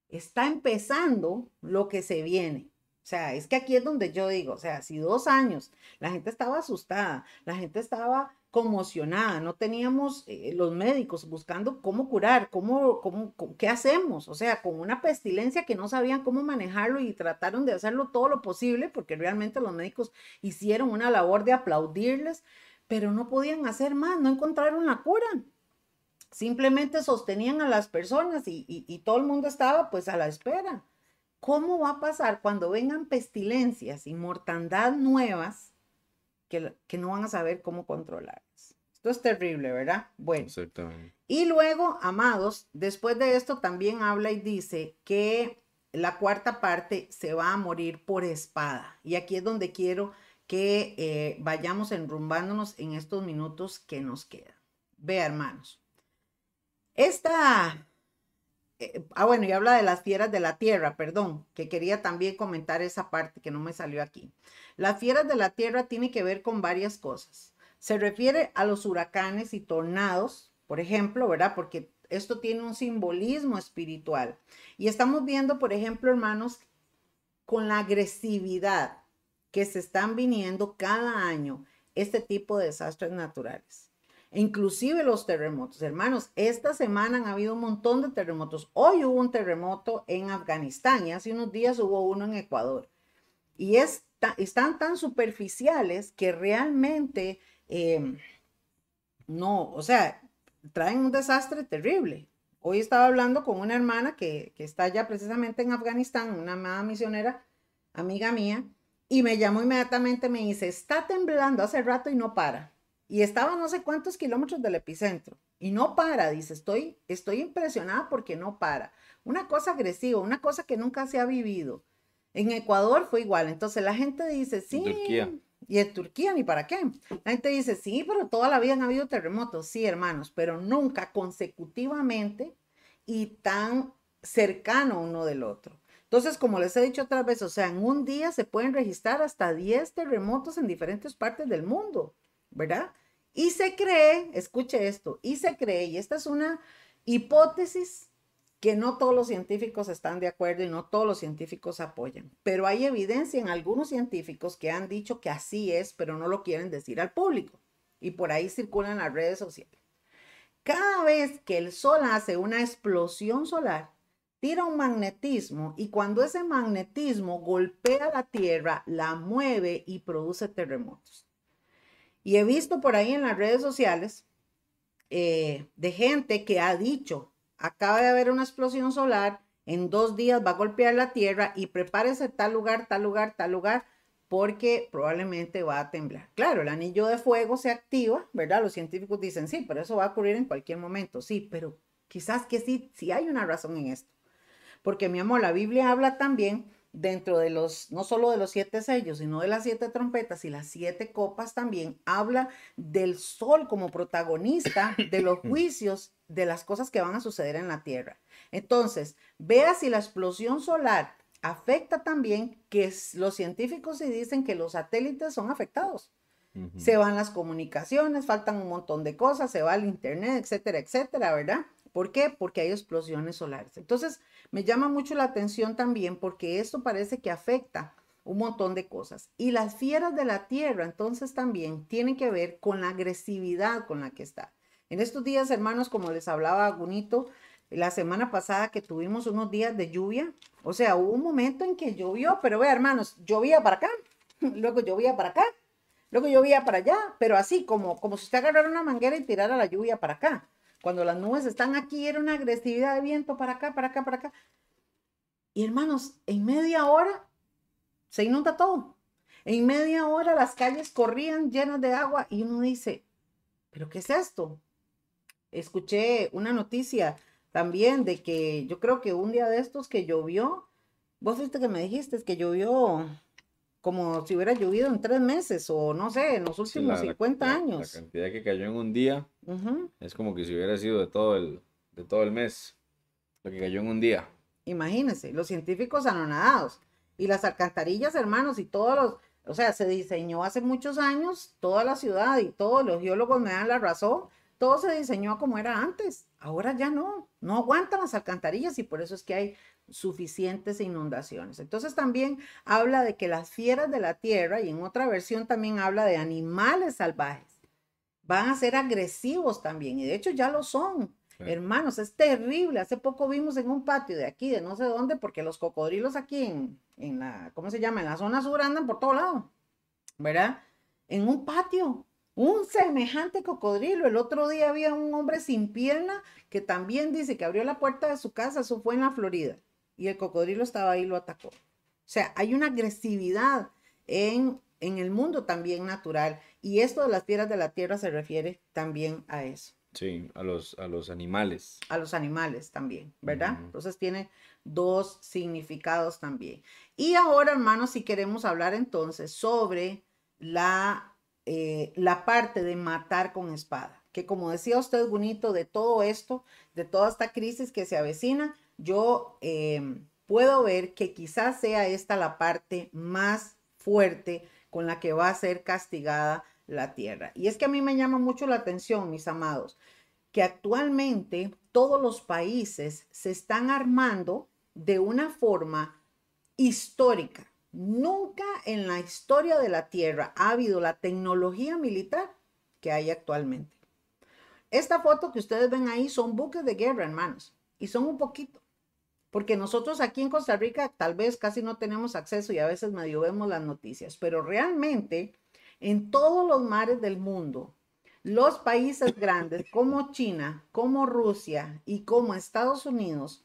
está empezando lo que se viene. O sea, es que aquí es donde yo digo, o sea, si dos años la gente estaba asustada, la gente estaba conmocionada, no teníamos eh, los médicos buscando cómo curar, cómo, cómo, qué hacemos, o sea, con una pestilencia que no sabían cómo manejarlo y trataron de hacerlo todo lo posible, porque realmente los médicos hicieron una labor de aplaudirles, pero no podían hacer más, no encontraron la cura. Simplemente sostenían a las personas y, y todo el mundo estaba pues a la espera. ¿Cómo va a pasar cuando vengan pestilencias y mortandad nuevas que, que no van a saber cómo controlarlas? Esto es terrible, ¿verdad? Bueno. Exactamente. Y luego, amados, después de esto también habla y dice que la cuarta parte se va a morir por espada. Y aquí es donde quiero que eh, vayamos enrumbándonos en estos minutos que nos quedan. Vea, hermanos. Esta eh, ah, bueno, y habla de las fieras de la tierra, perdón, que quería también comentar esa parte que no me salió aquí. Las fieras de la tierra tiene que ver con varias cosas. Se refiere a los huracanes y tornados, por ejemplo, ¿verdad? Porque esto tiene un simbolismo espiritual. Y estamos viendo, por ejemplo, hermanos, con la agresividad que se están viniendo cada año este tipo de desastres naturales inclusive los terremotos. Hermanos, esta semana han habido un montón de terremotos. Hoy hubo un terremoto en Afganistán y hace unos días hubo uno en Ecuador. Y están tan superficiales que realmente em, no, o sea, traen un desastre terrible. Hoy estaba hablando con una hermana que, que está ya precisamente en Afganistán, una amada misionera, amiga mía, y me llamó inmediatamente, me dice, está temblando hace rato y no para y estaba no sé cuántos kilómetros del epicentro y no para, dice, estoy, estoy impresionada porque no para. Una cosa agresiva, una cosa que nunca se ha vivido. En Ecuador fue igual, entonces la gente dice, sí, Turquía. y en Turquía ni para qué. La gente dice, sí, pero toda la vida han habido terremotos, sí, hermanos, pero nunca consecutivamente y tan cercano uno del otro. Entonces, como les he dicho otras veces, o sea, en un día se pueden registrar hasta 10 terremotos en diferentes partes del mundo. ¿verdad? Y se cree, escuche esto, y se cree, y esta es una hipótesis que no todos los científicos están de acuerdo y no todos los científicos apoyan, pero hay evidencia en algunos científicos que han dicho que así es, pero no lo quieren decir al público, y por ahí circulan las redes sociales. Cada vez que el Sol hace una explosión solar, tira un magnetismo y cuando ese magnetismo golpea la Tierra, la mueve y produce terremotos. Y he visto por ahí en las redes sociales eh, de gente que ha dicho, acaba de haber una explosión solar, en dos días va a golpear la Tierra y prepárese tal lugar, tal lugar, tal lugar, porque probablemente va a temblar. Claro, el anillo de fuego se activa, ¿verdad? Los científicos dicen, sí, pero eso va a ocurrir en cualquier momento, sí, pero quizás que sí, sí hay una razón en esto. Porque mi amor, la Biblia habla también dentro de los, no solo de los siete sellos, sino de las siete trompetas y las siete copas también, habla del sol como protagonista de los juicios de las cosas que van a suceder en la Tierra. Entonces, vea si la explosión solar afecta también que los científicos se dicen que los satélites son afectados. Se van las comunicaciones, faltan un montón de cosas, se va el internet, etcétera, etcétera, ¿verdad? ¿Por qué? Porque hay explosiones solares. Entonces, me llama mucho la atención también porque esto parece que afecta un montón de cosas. Y las fieras de la tierra, entonces también tienen que ver con la agresividad con la que está. En estos días, hermanos, como les hablaba Gunito, la semana pasada que tuvimos unos días de lluvia, o sea, hubo un momento en que llovió, pero vea, hermanos, llovía para acá, luego llovía para acá, luego llovía para allá, pero así como, como si usted agarrara una manguera y tirara la lluvia para acá. Cuando las nubes están aquí, era una agresividad de viento para acá, para acá, para acá. Y hermanos, en media hora se inunda todo. En media hora las calles corrían llenas de agua y uno dice, ¿pero qué es esto? Escuché una noticia también de que yo creo que un día de estos que llovió, vos viste que me dijiste que llovió como si hubiera llovido en tres meses o no sé, en los últimos 50 años. La cantidad que cayó en un día es como que si hubiera sido de todo, el, de todo el mes, lo que cayó en un día. Imagínense, los científicos anonadados y las alcantarillas, hermanos, y todos los, o sea, se diseñó hace muchos años toda la ciudad y todos los geólogos me dan la razón, todo se diseñó como era antes. Ahora ya no, no aguantan las alcantarillas y por eso es que hay suficientes inundaciones. Entonces también habla de que las fieras de la tierra y en otra versión también habla de animales salvajes. Van a ser agresivos también y de hecho ya lo son. Hermanos, es terrible. Hace poco vimos en un patio de aquí, de no sé dónde, porque los cocodrilos aquí en, en la, ¿cómo se llama? En la zona sur andan por todo lado, ¿verdad? En un patio Un semejante cocodrilo. El otro día había un hombre sin pierna que también dice que abrió la puerta de su casa, eso fue en la Florida, y el cocodrilo estaba ahí y lo atacó. O sea, hay una agresividad en, en el mundo también natural, y esto de las piedras de la tierra se refiere también a eso. Sí, a los, a los animales. A los animales también, ¿verdad? Entonces tiene dos significados también. Y ahora, hermanos, si queremos hablar entonces sobre la eh, la parte de matar con espada. Que como decía usted, bonito, de todo esto, de toda esta crisis que se avecina, yo em, puedo ver que quizás sea esta la parte más fuerte con la que va a ser castigada la tierra. Y es que a mí me llama mucho la atención, mis amados, que actualmente todos los países se están armando de una forma histórica. Nunca en la historia de la Tierra ha habido la tecnología militar que hay actualmente. Esta foto que ustedes ven ahí son buques de guerra, hermanos, y son un poquito. Porque nosotros aquí en Costa Rica tal vez casi no tenemos acceso y a veces medio vemos las noticias, pero realmente en todos los mares del mundo, los países grandes como China, como Rusia y como Estados Unidos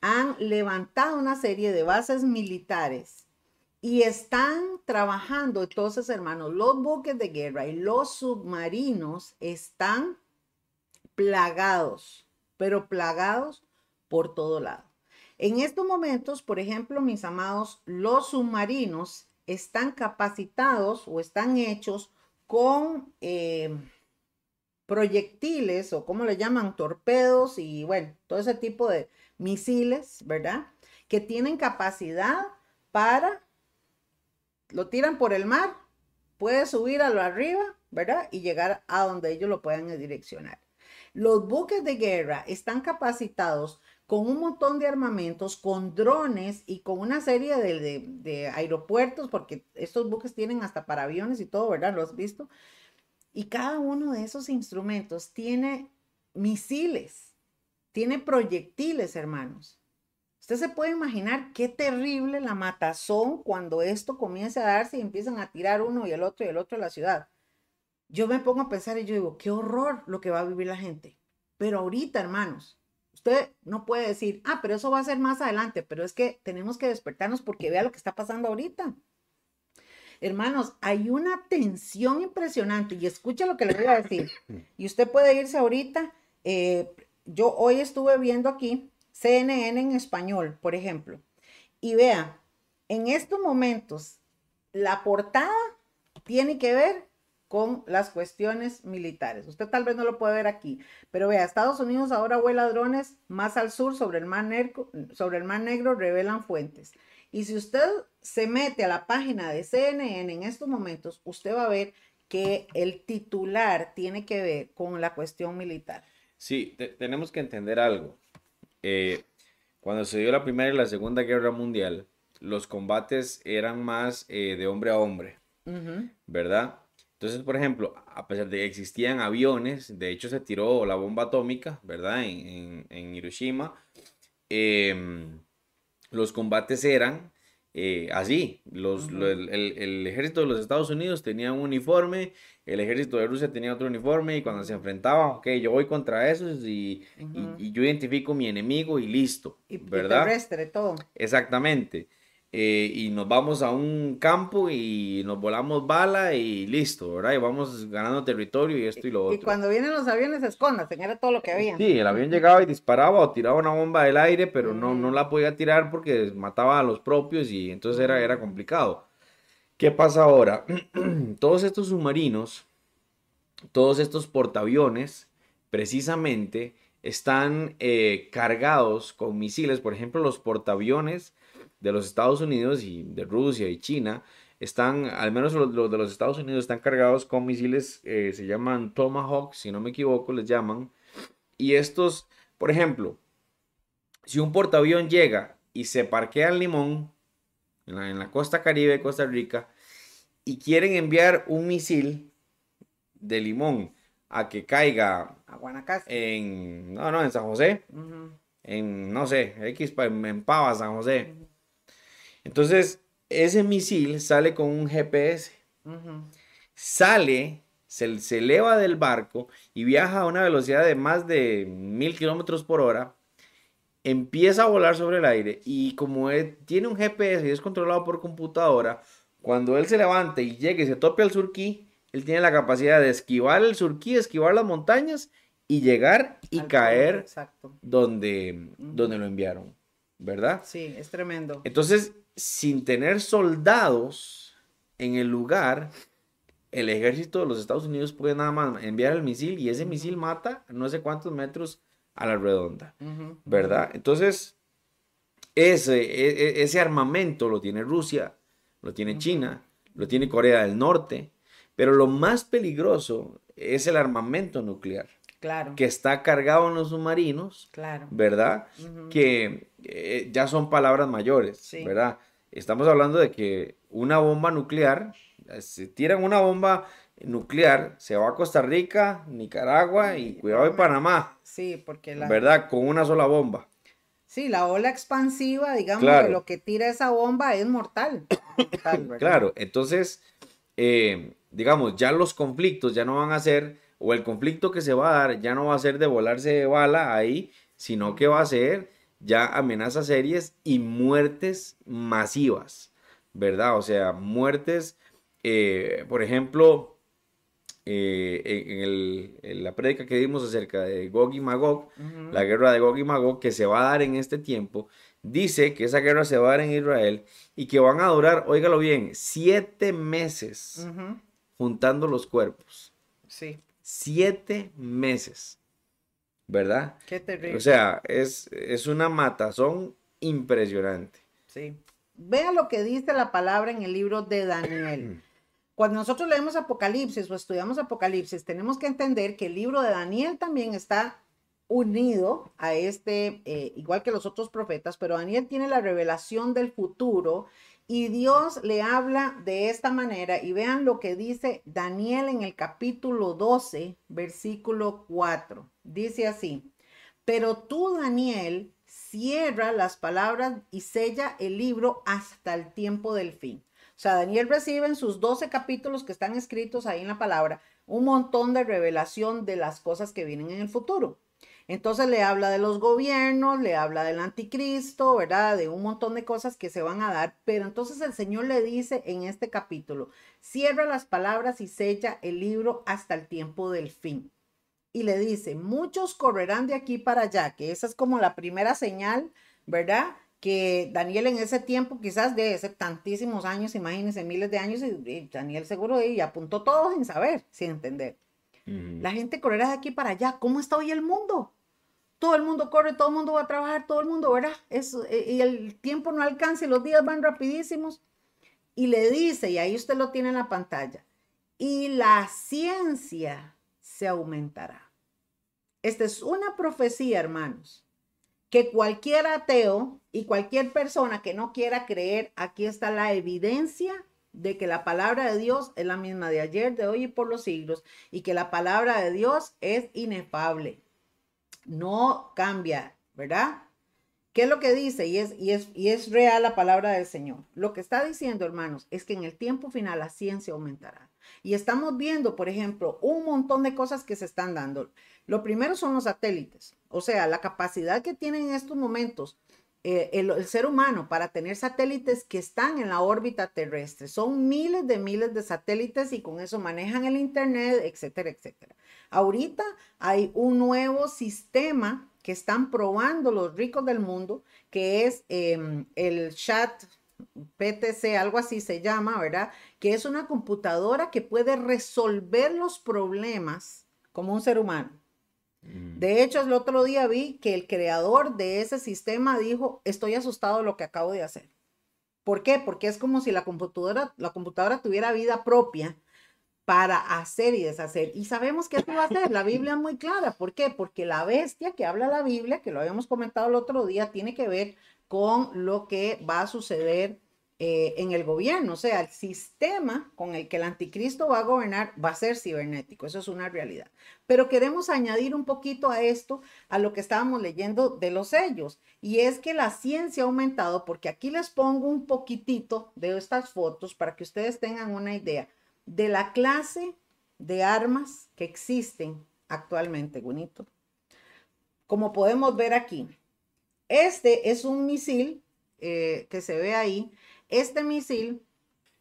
han levantado una serie de bases militares y están trabajando, entonces, hermanos, los buques de guerra y los submarinos están plagados, pero plagados por todo lado. En estos momentos, por ejemplo, mis amados, los submarinos están capacitados o están hechos con eh, proyectiles o como le llaman, torpedos y bueno, todo ese tipo de misiles, ¿verdad? Que tienen capacidad para lo tiran por el mar, puede subir a lo arriba, ¿verdad? Y llegar a donde ellos lo puedan direccionar. Los buques de guerra están capacitados con un montón de armamentos, con drones y con una serie de, aeropuertos, porque estos buques tienen hasta para aviones y todo, ¿verdad? ¿Lo has visto? Y cada uno de esos instrumentos tiene misiles, tiene proyectiles, hermanos. Usted se puede imaginar qué terrible la matazón cuando esto comienza a darse y empiezan a tirar uno y el otro y el otro a la ciudad. Yo me pongo a pensar y yo digo, qué horror lo que va a vivir la gente. Pero ahorita, hermanos, usted no puede decir, ah, pero eso va a ser más adelante, pero es que tenemos que despertarnos porque vea lo que está pasando ahorita. Hermanos, hay una tensión impresionante y escucha lo que le voy a decir. Y usted puede irse ahorita. Eh, yo hoy estuve viendo aquí CNN en español, por ejemplo, y vea, en estos momentos, la portada tiene que ver con las cuestiones militares. Usted tal vez no lo puede ver aquí, pero vea, Estados Unidos ahora vuela drones más al sur sobre el Mar Negro, sobre el Mar Negro revelan fuentes. Y si usted se mete a la página de CNN en estos momentos, usted va a ver que el titular tiene que ver con la cuestión militar. Sí, tenemos que entender algo. Eh, cuando se dio la Primera y la Segunda Guerra Mundial, los combates eran más eh, de hombre a hombre, ¿verdad? Entonces, por ejemplo, a pesar de que existían aviones, de hecho se tiró la bomba atómica, ¿verdad? En, Hiroshima, em, los combates eran eh, así. Los, el, ejército de los Estados Unidos tenía un uniforme, el ejército de Rusia tenía otro uniforme y cuando se enfrentaban, ok, yo voy contra esos y, y, yo identifico mi enemigo y listo. Y, ¿verdad? terrestre, todo. Exactamente. Eh, y nos vamos a un campo y nos volamos bala y listo, ¿verdad? Y vamos ganando territorio y esto y lo otro. Y cuando vienen los aviones, escondas, era todo lo que había. Sí, el avión llegaba y disparaba o tiraba una bomba del aire, pero no, no la podía tirar porque mataba a los propios y entonces era, era complicado. ¿Qué pasa ahora? todos estos submarinos, todos estos portaaviones, precisamente están eh, cargados con misiles, por ejemplo, los portaaviones de los Estados Unidos y de Rusia y China están, al menos los, de los Estados Unidos están cargados con misiles, eh, se llaman Tomahawk, si no me equivoco, les llaman. Y estos, por ejemplo, si un portaavión llega y se parquea en Limón, en la, costa caribe de Costa Rica, y quieren enviar un misil de Limón a que caiga a Guanacaste. en, no, no, en San José, en, no sé, X, en Pava, San José. Entonces, ese misil sale con un GPS. Sale, se, se eleva del barco y viaja a una velocidad de más de mil kilómetros por hora, empieza a volar sobre el aire y como él tiene un GPS y es controlado por computadora, cuando él se levante y llegue y se tope al surquí, él tiene la capacidad de esquivar el surquí, esquivar las montañas y llegar y caer donde, donde lo enviaron, ¿verdad? Sí, es tremendo. Entonces, sin tener soldados en el lugar, el ejército de los Estados Unidos puede nada más enviar el misil y ese misil mata no sé cuántos metros a la redonda, ¿verdad? Entonces, ese, e, e, ese armamento lo tiene Rusia, lo tiene China, lo tiene Corea del Norte, pero lo más peligroso es el armamento nuclear. Claro. Que está cargado en los submarinos. Claro. ¿Verdad? Que eh, ya son palabras mayores. ¿Verdad? Estamos hablando de que una bomba nuclear, si tiran una bomba nuclear, se va a Costa Rica, Nicaragua y cuidado de Panamá. Sí, porque la... ¿Verdad? Con una sola bomba. Sí, la ola expansiva, digamos, de lo que tira esa bomba es mortal. claro, entonces, eh, digamos, ya los conflictos ya no van a ser, o el conflicto que se va a dar ya no va a ser de volarse de bala ahí, sino que va a ser ya amenazas serias y muertes masivas, ¿verdad? O sea, muertes, eh, por ejemplo, eh, en, la prédica que dimos acerca de Gog y Magog, la guerra de Gog y Magog que se va a dar en este tiempo, dice que esa guerra se va a dar en Israel y que van a durar, óigalo bien, siete meses juntando los cuerpos. Sí. Siete meses. ¿Verdad? Qué terrible. O sea, es, es una matazón impresionante. Sí. Vea lo que dice la palabra en el libro de Daniel. Cuando nosotros leemos Apocalipsis o estudiamos Apocalipsis, tenemos que entender que el libro de Daniel también está unido a este, eh, igual que los otros profetas, pero Daniel tiene la revelación del futuro y Dios le habla de esta manera y vean lo que dice Daniel en el capítulo 12, versículo 4. Dice así, pero tú, Daniel, cierra las palabras y sella el libro hasta el tiempo del fin. Sea, Daniel recibe en sus 12 capítulos que están escritos ahí en la palabra un montón de revelación de las cosas que vienen en el futuro. Entonces le habla de los gobiernos, le habla del anticristo, ¿verdad? De un montón de cosas que se van a dar. Pero entonces el Señor le dice en este capítulo, cierra las palabras y sella el libro hasta el tiempo del fin. Y le dice, muchos correrán de aquí para allá, que esa es como la primera señal, ¿verdad? Que Daniel en ese tiempo, quizás de ese tantísimos años, imagínense, miles de años, y, Daniel seguro y apuntó todo sin saber, sin entender. La gente correrá de aquí para allá. ¿Cómo está hoy el mundo? Todo el mundo corre, todo el mundo va a trabajar, todo el mundo, ¿verdad? Eso, y el tiempo no alcanza y los días van rapidísimos. Y le dice, y ahí usted lo tiene en la pantalla, y la ciencia se aumentará. Esta es una profecía, hermanos que cualquier ateo y cualquier persona que no quiera creer, aquí está la evidencia de que la palabra de Dios es la misma de ayer, de hoy y por los siglos, y que la palabra de Dios es inefable. No cambia, ¿verdad? ¿Qué es lo que dice? Y es, y, es, y es real la palabra del Señor. Lo que está diciendo, hermanos, es que en el tiempo final la ciencia aumentará. Y estamos viendo, por ejemplo, un montón de cosas que se están dando. Lo primero son los satélites, o sea, la capacidad que tienen en estos momentos eh, el, ser humano para tener satélites que están en la órbita terrestre. Son miles de miles de satélites y con eso manejan el Internet, etcétera, etcétera. Ahorita hay un nuevo sistema que están probando los ricos del mundo, que es em, el chat PTC, algo así se llama, ¿verdad? Que es una computadora que puede resolver los problemas como un ser humano. Mm. De hecho, el otro día vi que el creador de ese sistema dijo, estoy asustado de lo que acabo de hacer. ¿Por qué? Porque es como si la computadora, la computadora tuviera vida propia para hacer y deshacer. Y sabemos que esto va a hacer. La Biblia es muy clara. ¿Por qué? Porque la bestia que habla la Biblia, que lo habíamos comentado el otro día, tiene que ver con lo que va a suceder eh, en el gobierno. O sea, el sistema con el que el anticristo va a gobernar va a ser cibernético. Eso es una realidad. Pero queremos añadir un poquito a esto, a lo que estábamos leyendo de los sellos. Y es que la ciencia ha aumentado, porque aquí les pongo un poquitito de estas fotos para que ustedes tengan una idea de la clase de armas que existen actualmente, bonito. Como podemos ver aquí, este es un misil eh, que se ve ahí. Este misil...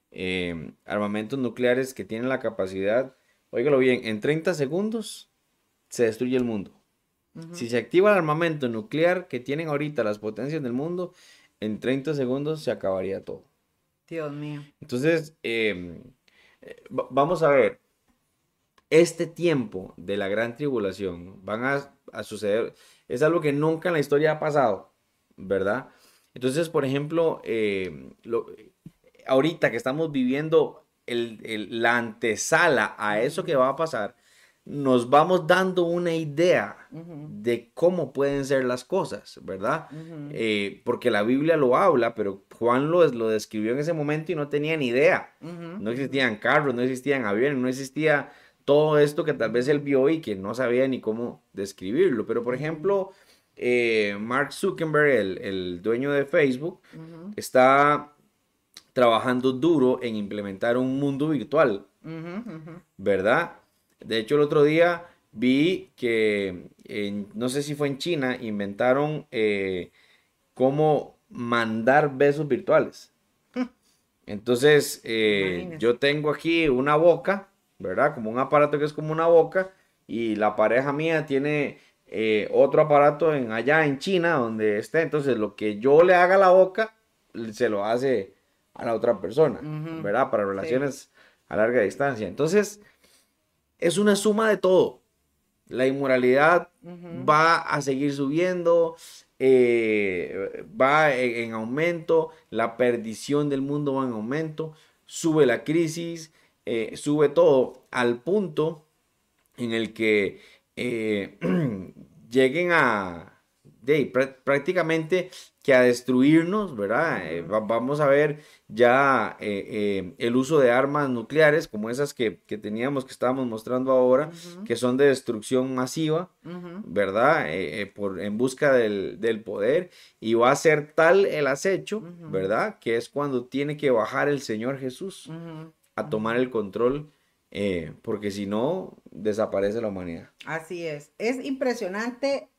Eh, armamentos nucleares que tienen la capacidad, óigalo bien, en 30 segundos se destruye el mundo. Si se activa el armamento nuclear que tienen ahorita las potencias del mundo, en 30 segundos se acabaría todo. Dios mío. Entonces, em, eh, vamos a ver, este tiempo de la gran tribulación van a, suceder, es algo que nunca en la historia ha pasado, ¿verdad? Entonces, por ejemplo, em, ahorita que estamos viviendo la antesala a eso que va a pasar, nos vamos dando una idea de cómo pueden ser las cosas, ¿verdad? Eh, porque la Biblia lo habla, pero Juan lo, lo describió en ese momento y no tenía ni idea. No existían carros, no existían aviones, no existía todo esto que tal vez él vio y que no sabía ni cómo describirlo. Pero, por ejemplo, eh, Mark Zuckerberg, el, el, dueño de Facebook, está trabajando duro en implementar un mundo virtual, ¿verdad? De hecho, el otro día vi que, no sé si fue en China, inventaron eh, cómo mandar besos virtuales. Entonces, eh, yo tengo aquí una boca, ¿verdad? Como un aparato que es como una boca, y la pareja mía tiene eh, otro aparato en, allá en China donde esté. Entonces, lo que yo le haga a la boca, se lo hace a la otra persona, ¿verdad? Para relaciones a larga distancia. Entonces, es una suma de todo. La inmoralidad va a seguir subiendo, eh, va en, aumento, la perdición del mundo va en aumento, sube la crisis, eh, sube todo al punto en el que eh, lleguen a prácticamente que a destruirnos, ¿verdad? vamos a ver ya eh, eh, el uso de armas nucleares como esas que, teníamos, que estábamos mostrando ahora, que son de destrucción masiva, ¿verdad? Eh, por, en busca del, poder y va a ser tal el acecho, ¿verdad? Que es cuando tiene que bajar el Señor Jesús a tomar el control. Porque si no, desaparece la humanidad. Así es. Es impresionante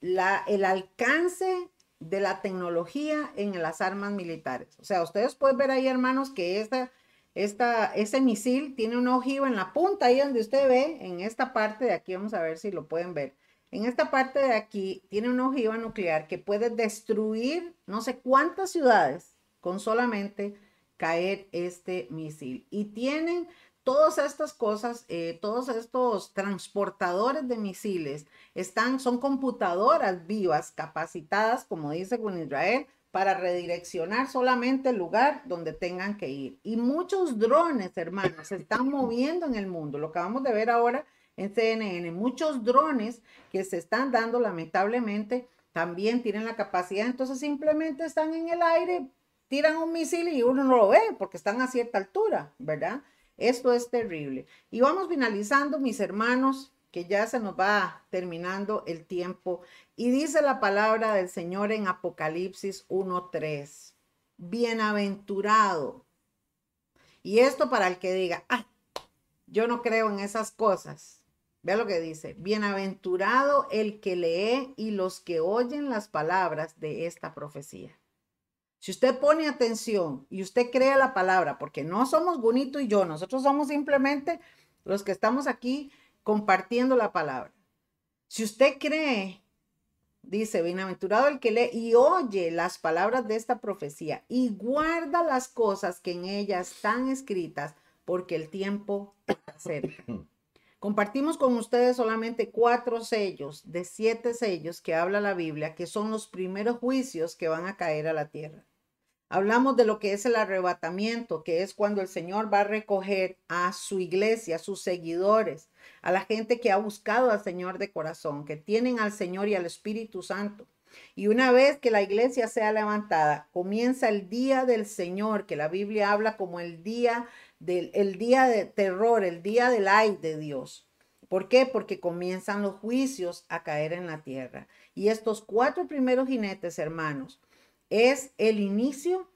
el alcance de la tecnología en las armas militares. O sea, ustedes pueden ver ahí, hermanos, que esta, esta, ese misil tiene un ojivo en la punta, ahí donde usted ve, en esta parte de aquí, vamos a ver si lo pueden ver. En esta parte de aquí tiene una ojiva nuclear que puede destruir no sé cuántas ciudades con solamente caer este misil. Y tienen todas estas cosas, eh, todos estos transportadores de misiles están, son computadoras vivas, capacitadas, como dice con Israel, para redireccionar solamente el lugar donde tengan que ir. Y muchos drones, hermanos, se están moviendo en el mundo. Lo acabamos de ver ahora en CNN. Muchos drones que se están dando, lamentablemente, también tienen la capacidad. Entonces simplemente están en el aire, tiran un misil y uno no lo ve porque están a cierta altura, ¿verdad? Esto es terrible. Y vamos finalizando, mis hermanos, que ya se nos va terminando el tiempo. Y dice la palabra del Señor en Apocalipsis 1.3. Bienaventurado. Y esto para el que diga, ah, yo no creo en esas cosas. Vea lo que dice. Bienaventurado el que lee y los que oyen las palabras de esta profecía. Si usted pone atención y usted crea la palabra, porque no somos Bonito y yo, nosotros somos simplemente los que estamos aquí compartiendo la palabra. Si usted cree, dice, bienaventurado el que lee y oye las palabras de esta profecía y guarda las cosas que en ellas están escritas, porque el tiempo está cerca. Compartimos con ustedes solamente cuatro sellos de siete sellos que habla la Biblia, que son los primeros juicios que van a caer a la tierra. Hablamos de lo que es el arrebatamiento, que es cuando el Señor va a recoger a su iglesia, a sus seguidores, a la gente que ha buscado al Señor de corazón, que tienen al Señor y al Espíritu Santo. Y una vez que la iglesia sea levantada, comienza el día del Señor, que la Biblia habla como el día del el día de terror, el día del ay de Dios. ¿Por qué? Porque comienzan los juicios a caer en la tierra. Y estos cuatro primeros jinetes, hermanos, es el inicio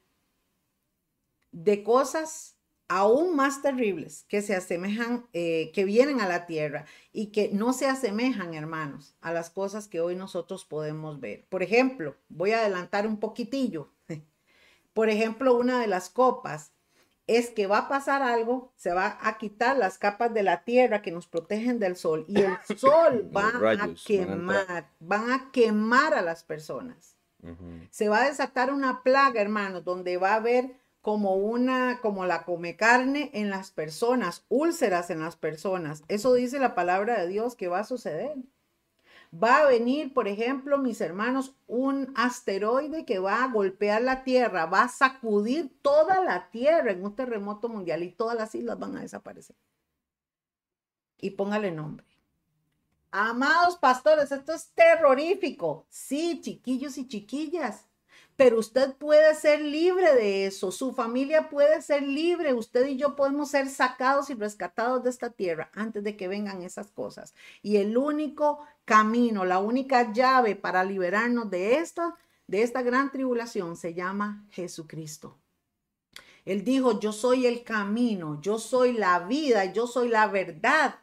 de cosas aún más terribles que se asemejan, eh, que vienen a la tierra y que no se asemejan, hermanos, a las cosas que hoy nosotros podemos ver. Por ejemplo, voy a adelantar un poquitillo. Por ejemplo, una de las copas es que va a pasar algo, se va a quitar las capas de la tierra que nos protegen del sol y el sol va a quemar, van a, quemar a las personas. Se va a desatar una plaga, hermanos, donde va a haber como una, como la come carne en las personas, úlceras en las personas. Eso dice la palabra de Dios que va a suceder. Va a venir, por ejemplo, mis hermanos, un asteroide que va a golpear la Tierra, va a sacudir toda la Tierra en un terremoto mundial y todas las islas van a desaparecer. Y póngale nombre. Amados pastores, esto es terrorífico. Sí, chiquillos y chiquillas pero usted puede ser libre de eso, su familia puede ser libre, usted y yo podemos ser sacados y rescatados de esta tierra antes de que vengan esas cosas. Y el único camino, la única llave para liberarnos de esta, de esta gran tribulación se llama Jesucristo. Él dijo, yo soy el camino, yo soy la vida, yo soy la verdad.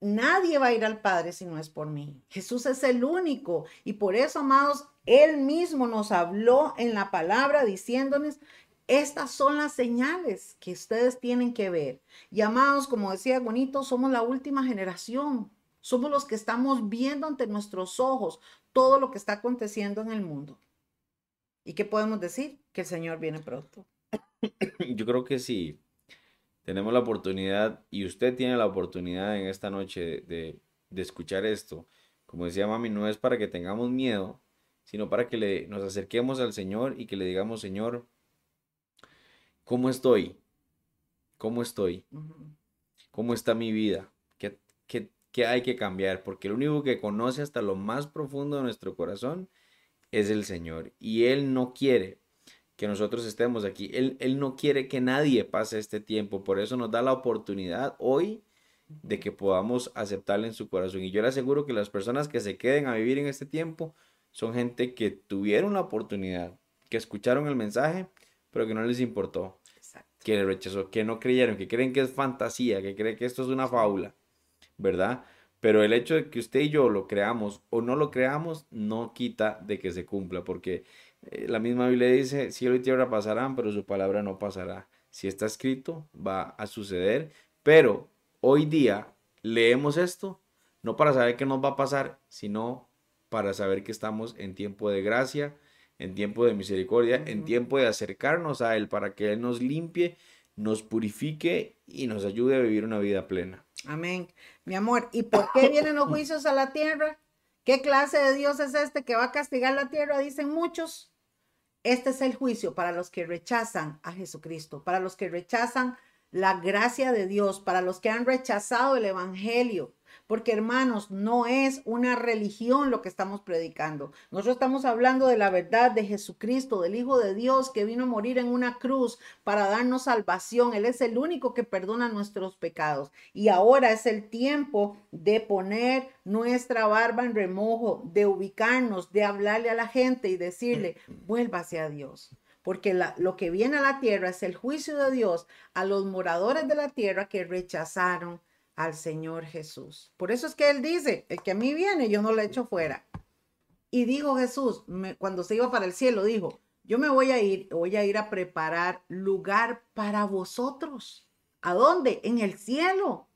Nadie va a ir al Padre si no es por mí. Jesús es el único. Y por eso, amados, Él mismo nos habló en la palabra diciéndonos, estas son las señales que ustedes tienen que ver. Y amados, como decía Bonito, somos la última generación. Somos los que estamos viendo ante nuestros ojos todo lo que está aconteciendo en el mundo. ¿Y qué podemos decir? Que el Señor viene pronto. Yo creo que sí tenemos la oportunidad y usted tiene la oportunidad en esta noche de, escuchar esto. Como decía mami, no es para que tengamos miedo, sino para que le, nos acerquemos al Señor y que le digamos, Señor, ¿cómo estoy? ¿Cómo estoy? ¿Cómo está mi vida? ¿Qué, qué, qué hay que cambiar? Porque el único que conoce hasta lo más profundo de nuestro corazón es el Señor. Y Él no quiere que nosotros estemos aquí. Él, él no quiere que nadie pase este tiempo, por eso nos da la oportunidad hoy de que podamos aceptarle en su corazón. Y yo le aseguro que las personas que se queden a vivir en este tiempo son gente que tuvieron la oportunidad, que escucharon el mensaje, pero que no les importó, que le rechazó, que no creyeron, que creen que es fantasía, que creen que esto es una fábula, ¿verdad? Pero el hecho de que usted y yo lo creamos o no lo creamos no quita de que se cumpla, porque la misma Biblia dice, cielo y tierra pasarán, pero su palabra no pasará. Si está escrito, va a suceder. Pero hoy día leemos esto no para saber qué nos va a pasar, sino para saber que estamos en tiempo de gracia, en tiempo de misericordia, en tiempo de acercarnos a Él para que Él nos limpie, nos purifique y nos ayude a vivir una vida plena. Amén. Mi amor, ¿y por qué vienen los juicios a la tierra? ¿Qué clase de Dios es este que va a castigar la tierra? Dicen muchos. Este es el juicio para los que rechazan a Jesucristo, para los que rechazan la gracia de Dios, para los que han rechazado el Evangelio, porque hermanos, no es una religión lo que estamos predicando. Nosotros estamos hablando de la verdad de Jesucristo, del Hijo de Dios que vino a morir en una cruz para darnos salvación. Él es el único que perdona nuestros pecados. Y ahora es el tiempo de poner nuestra barba en remojo, de ubicarnos, de hablarle a la gente y decirle, vuélvase a Dios porque lo que viene a la tierra es el juicio de Dios a los moradores de la tierra que rechazaron al Señor Jesús. Por eso es que Él dice, el que a mí viene, yo no lo echo fuera. Y dijo Jesús, cuando se iba para el cielo, dijo, yo me voy a ir, voy a ir a preparar lugar para vosotros. ¿A dónde? En el cielo.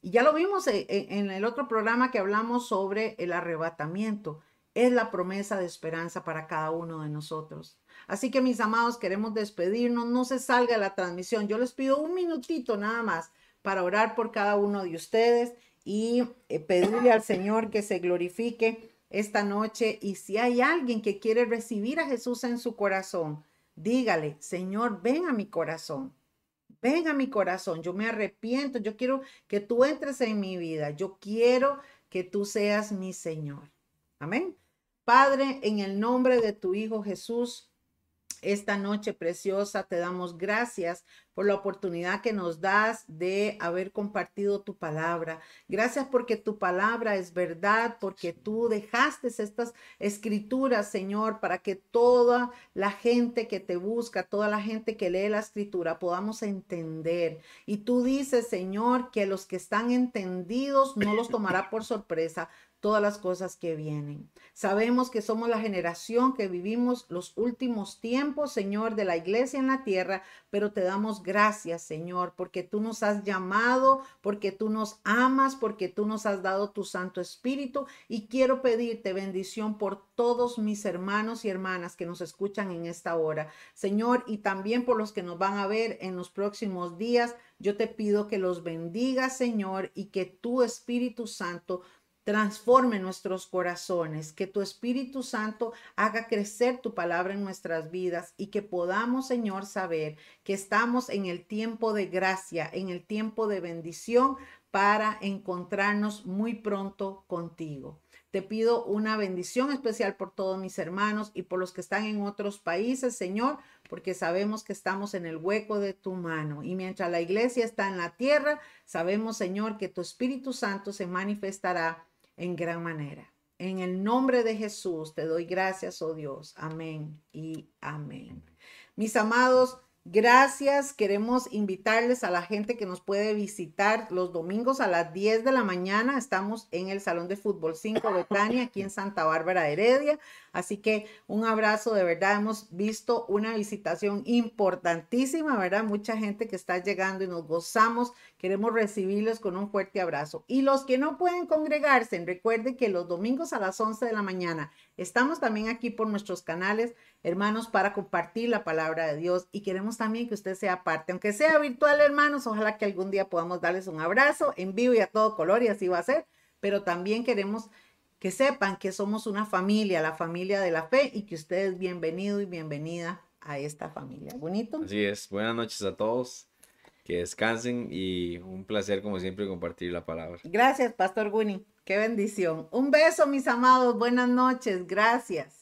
Y ya lo vimos en, en el otro programa que hablamos sobre el arrebatamiento. Es la promesa de esperanza para cada uno de nosotros. Así que mis amados, queremos despedirnos. No se salga la transmisión. Yo les pido un minutito nada más para orar por cada uno de ustedes y eh, pedirle al Señor que se glorifique esta noche. Y si hay alguien que quiere recibir a Jesús en su corazón, dígale, Señor, ven a mi corazón. Ven a mi corazón, yo me arrepiento, yo quiero que tú entres en mi vida, yo quiero que tú seas mi Señor. Amén. Padre, en el nombre de tu Hijo Jesús, esta noche preciosa te damos gracias por la oportunidad que nos das de haber compartido tu palabra. Gracias porque tu palabra es verdad, porque tú dejaste estas escrituras, Señor, para que toda la gente que te busca, toda la gente que lee la escritura, podamos entender. Y tú dices, Señor, que los que están entendidos no los tomará por sorpresa, todas las cosas que vienen. Sabemos que somos la generación que vivimos los últimos tiempos, Señor, de la iglesia en la tierra, pero te damos gracias, Señor, porque tú nos has llamado, porque tú nos amas, porque tú nos has dado tu Santo Espíritu y quiero pedirte bendición por todos mis hermanos y hermanas que nos escuchan en esta hora, Señor, y también por los que nos van a ver en los próximos días. Yo te pido que los bendiga, Señor, y que tu Espíritu Santo transforme nuestros corazones, que tu Espíritu Santo haga crecer tu palabra en nuestras vidas y que podamos, Señor, saber que estamos en el tiempo de gracia, en el tiempo de bendición para encontrarnos muy pronto contigo. Te pido una bendición especial por todos mis hermanos y por los que están en otros países, Señor, porque sabemos que estamos en el hueco de tu mano. Y mientras la iglesia está en la tierra, sabemos, Señor, que tu Espíritu Santo se manifestará en gran manera. En el nombre de Jesús te doy gracias, oh Dios. Amén y amén. Mis amados, Gracias. Queremos invitarles a la gente que nos puede visitar los domingos a las 10 de la mañana. Estamos en el Salón de Fútbol 5 Betania, aquí en Santa Bárbara Heredia. Así que un abrazo, de verdad. Hemos visto una visitación importantísima, ¿verdad? Mucha gente que está llegando y nos gozamos. Queremos recibirlos con un fuerte abrazo. Y los que no pueden congregarse, recuerden que los domingos a las 11 de la mañana estamos también aquí por nuestros canales hermanos, para compartir la palabra de Dios y queremos también que usted sea parte, aunque sea virtual, hermanos, ojalá que algún día podamos darles un abrazo en vivo y a todo color y así va a ser, pero también queremos que sepan que somos una familia, la familia de la fe y que usted es bienvenido y bienvenida a esta familia. Bonito. Así es, buenas noches a todos. Que descansen y un placer como siempre compartir la palabra. Gracias, Pastor Guni. Qué bendición. Un beso, mis amados. Buenas noches. Gracias.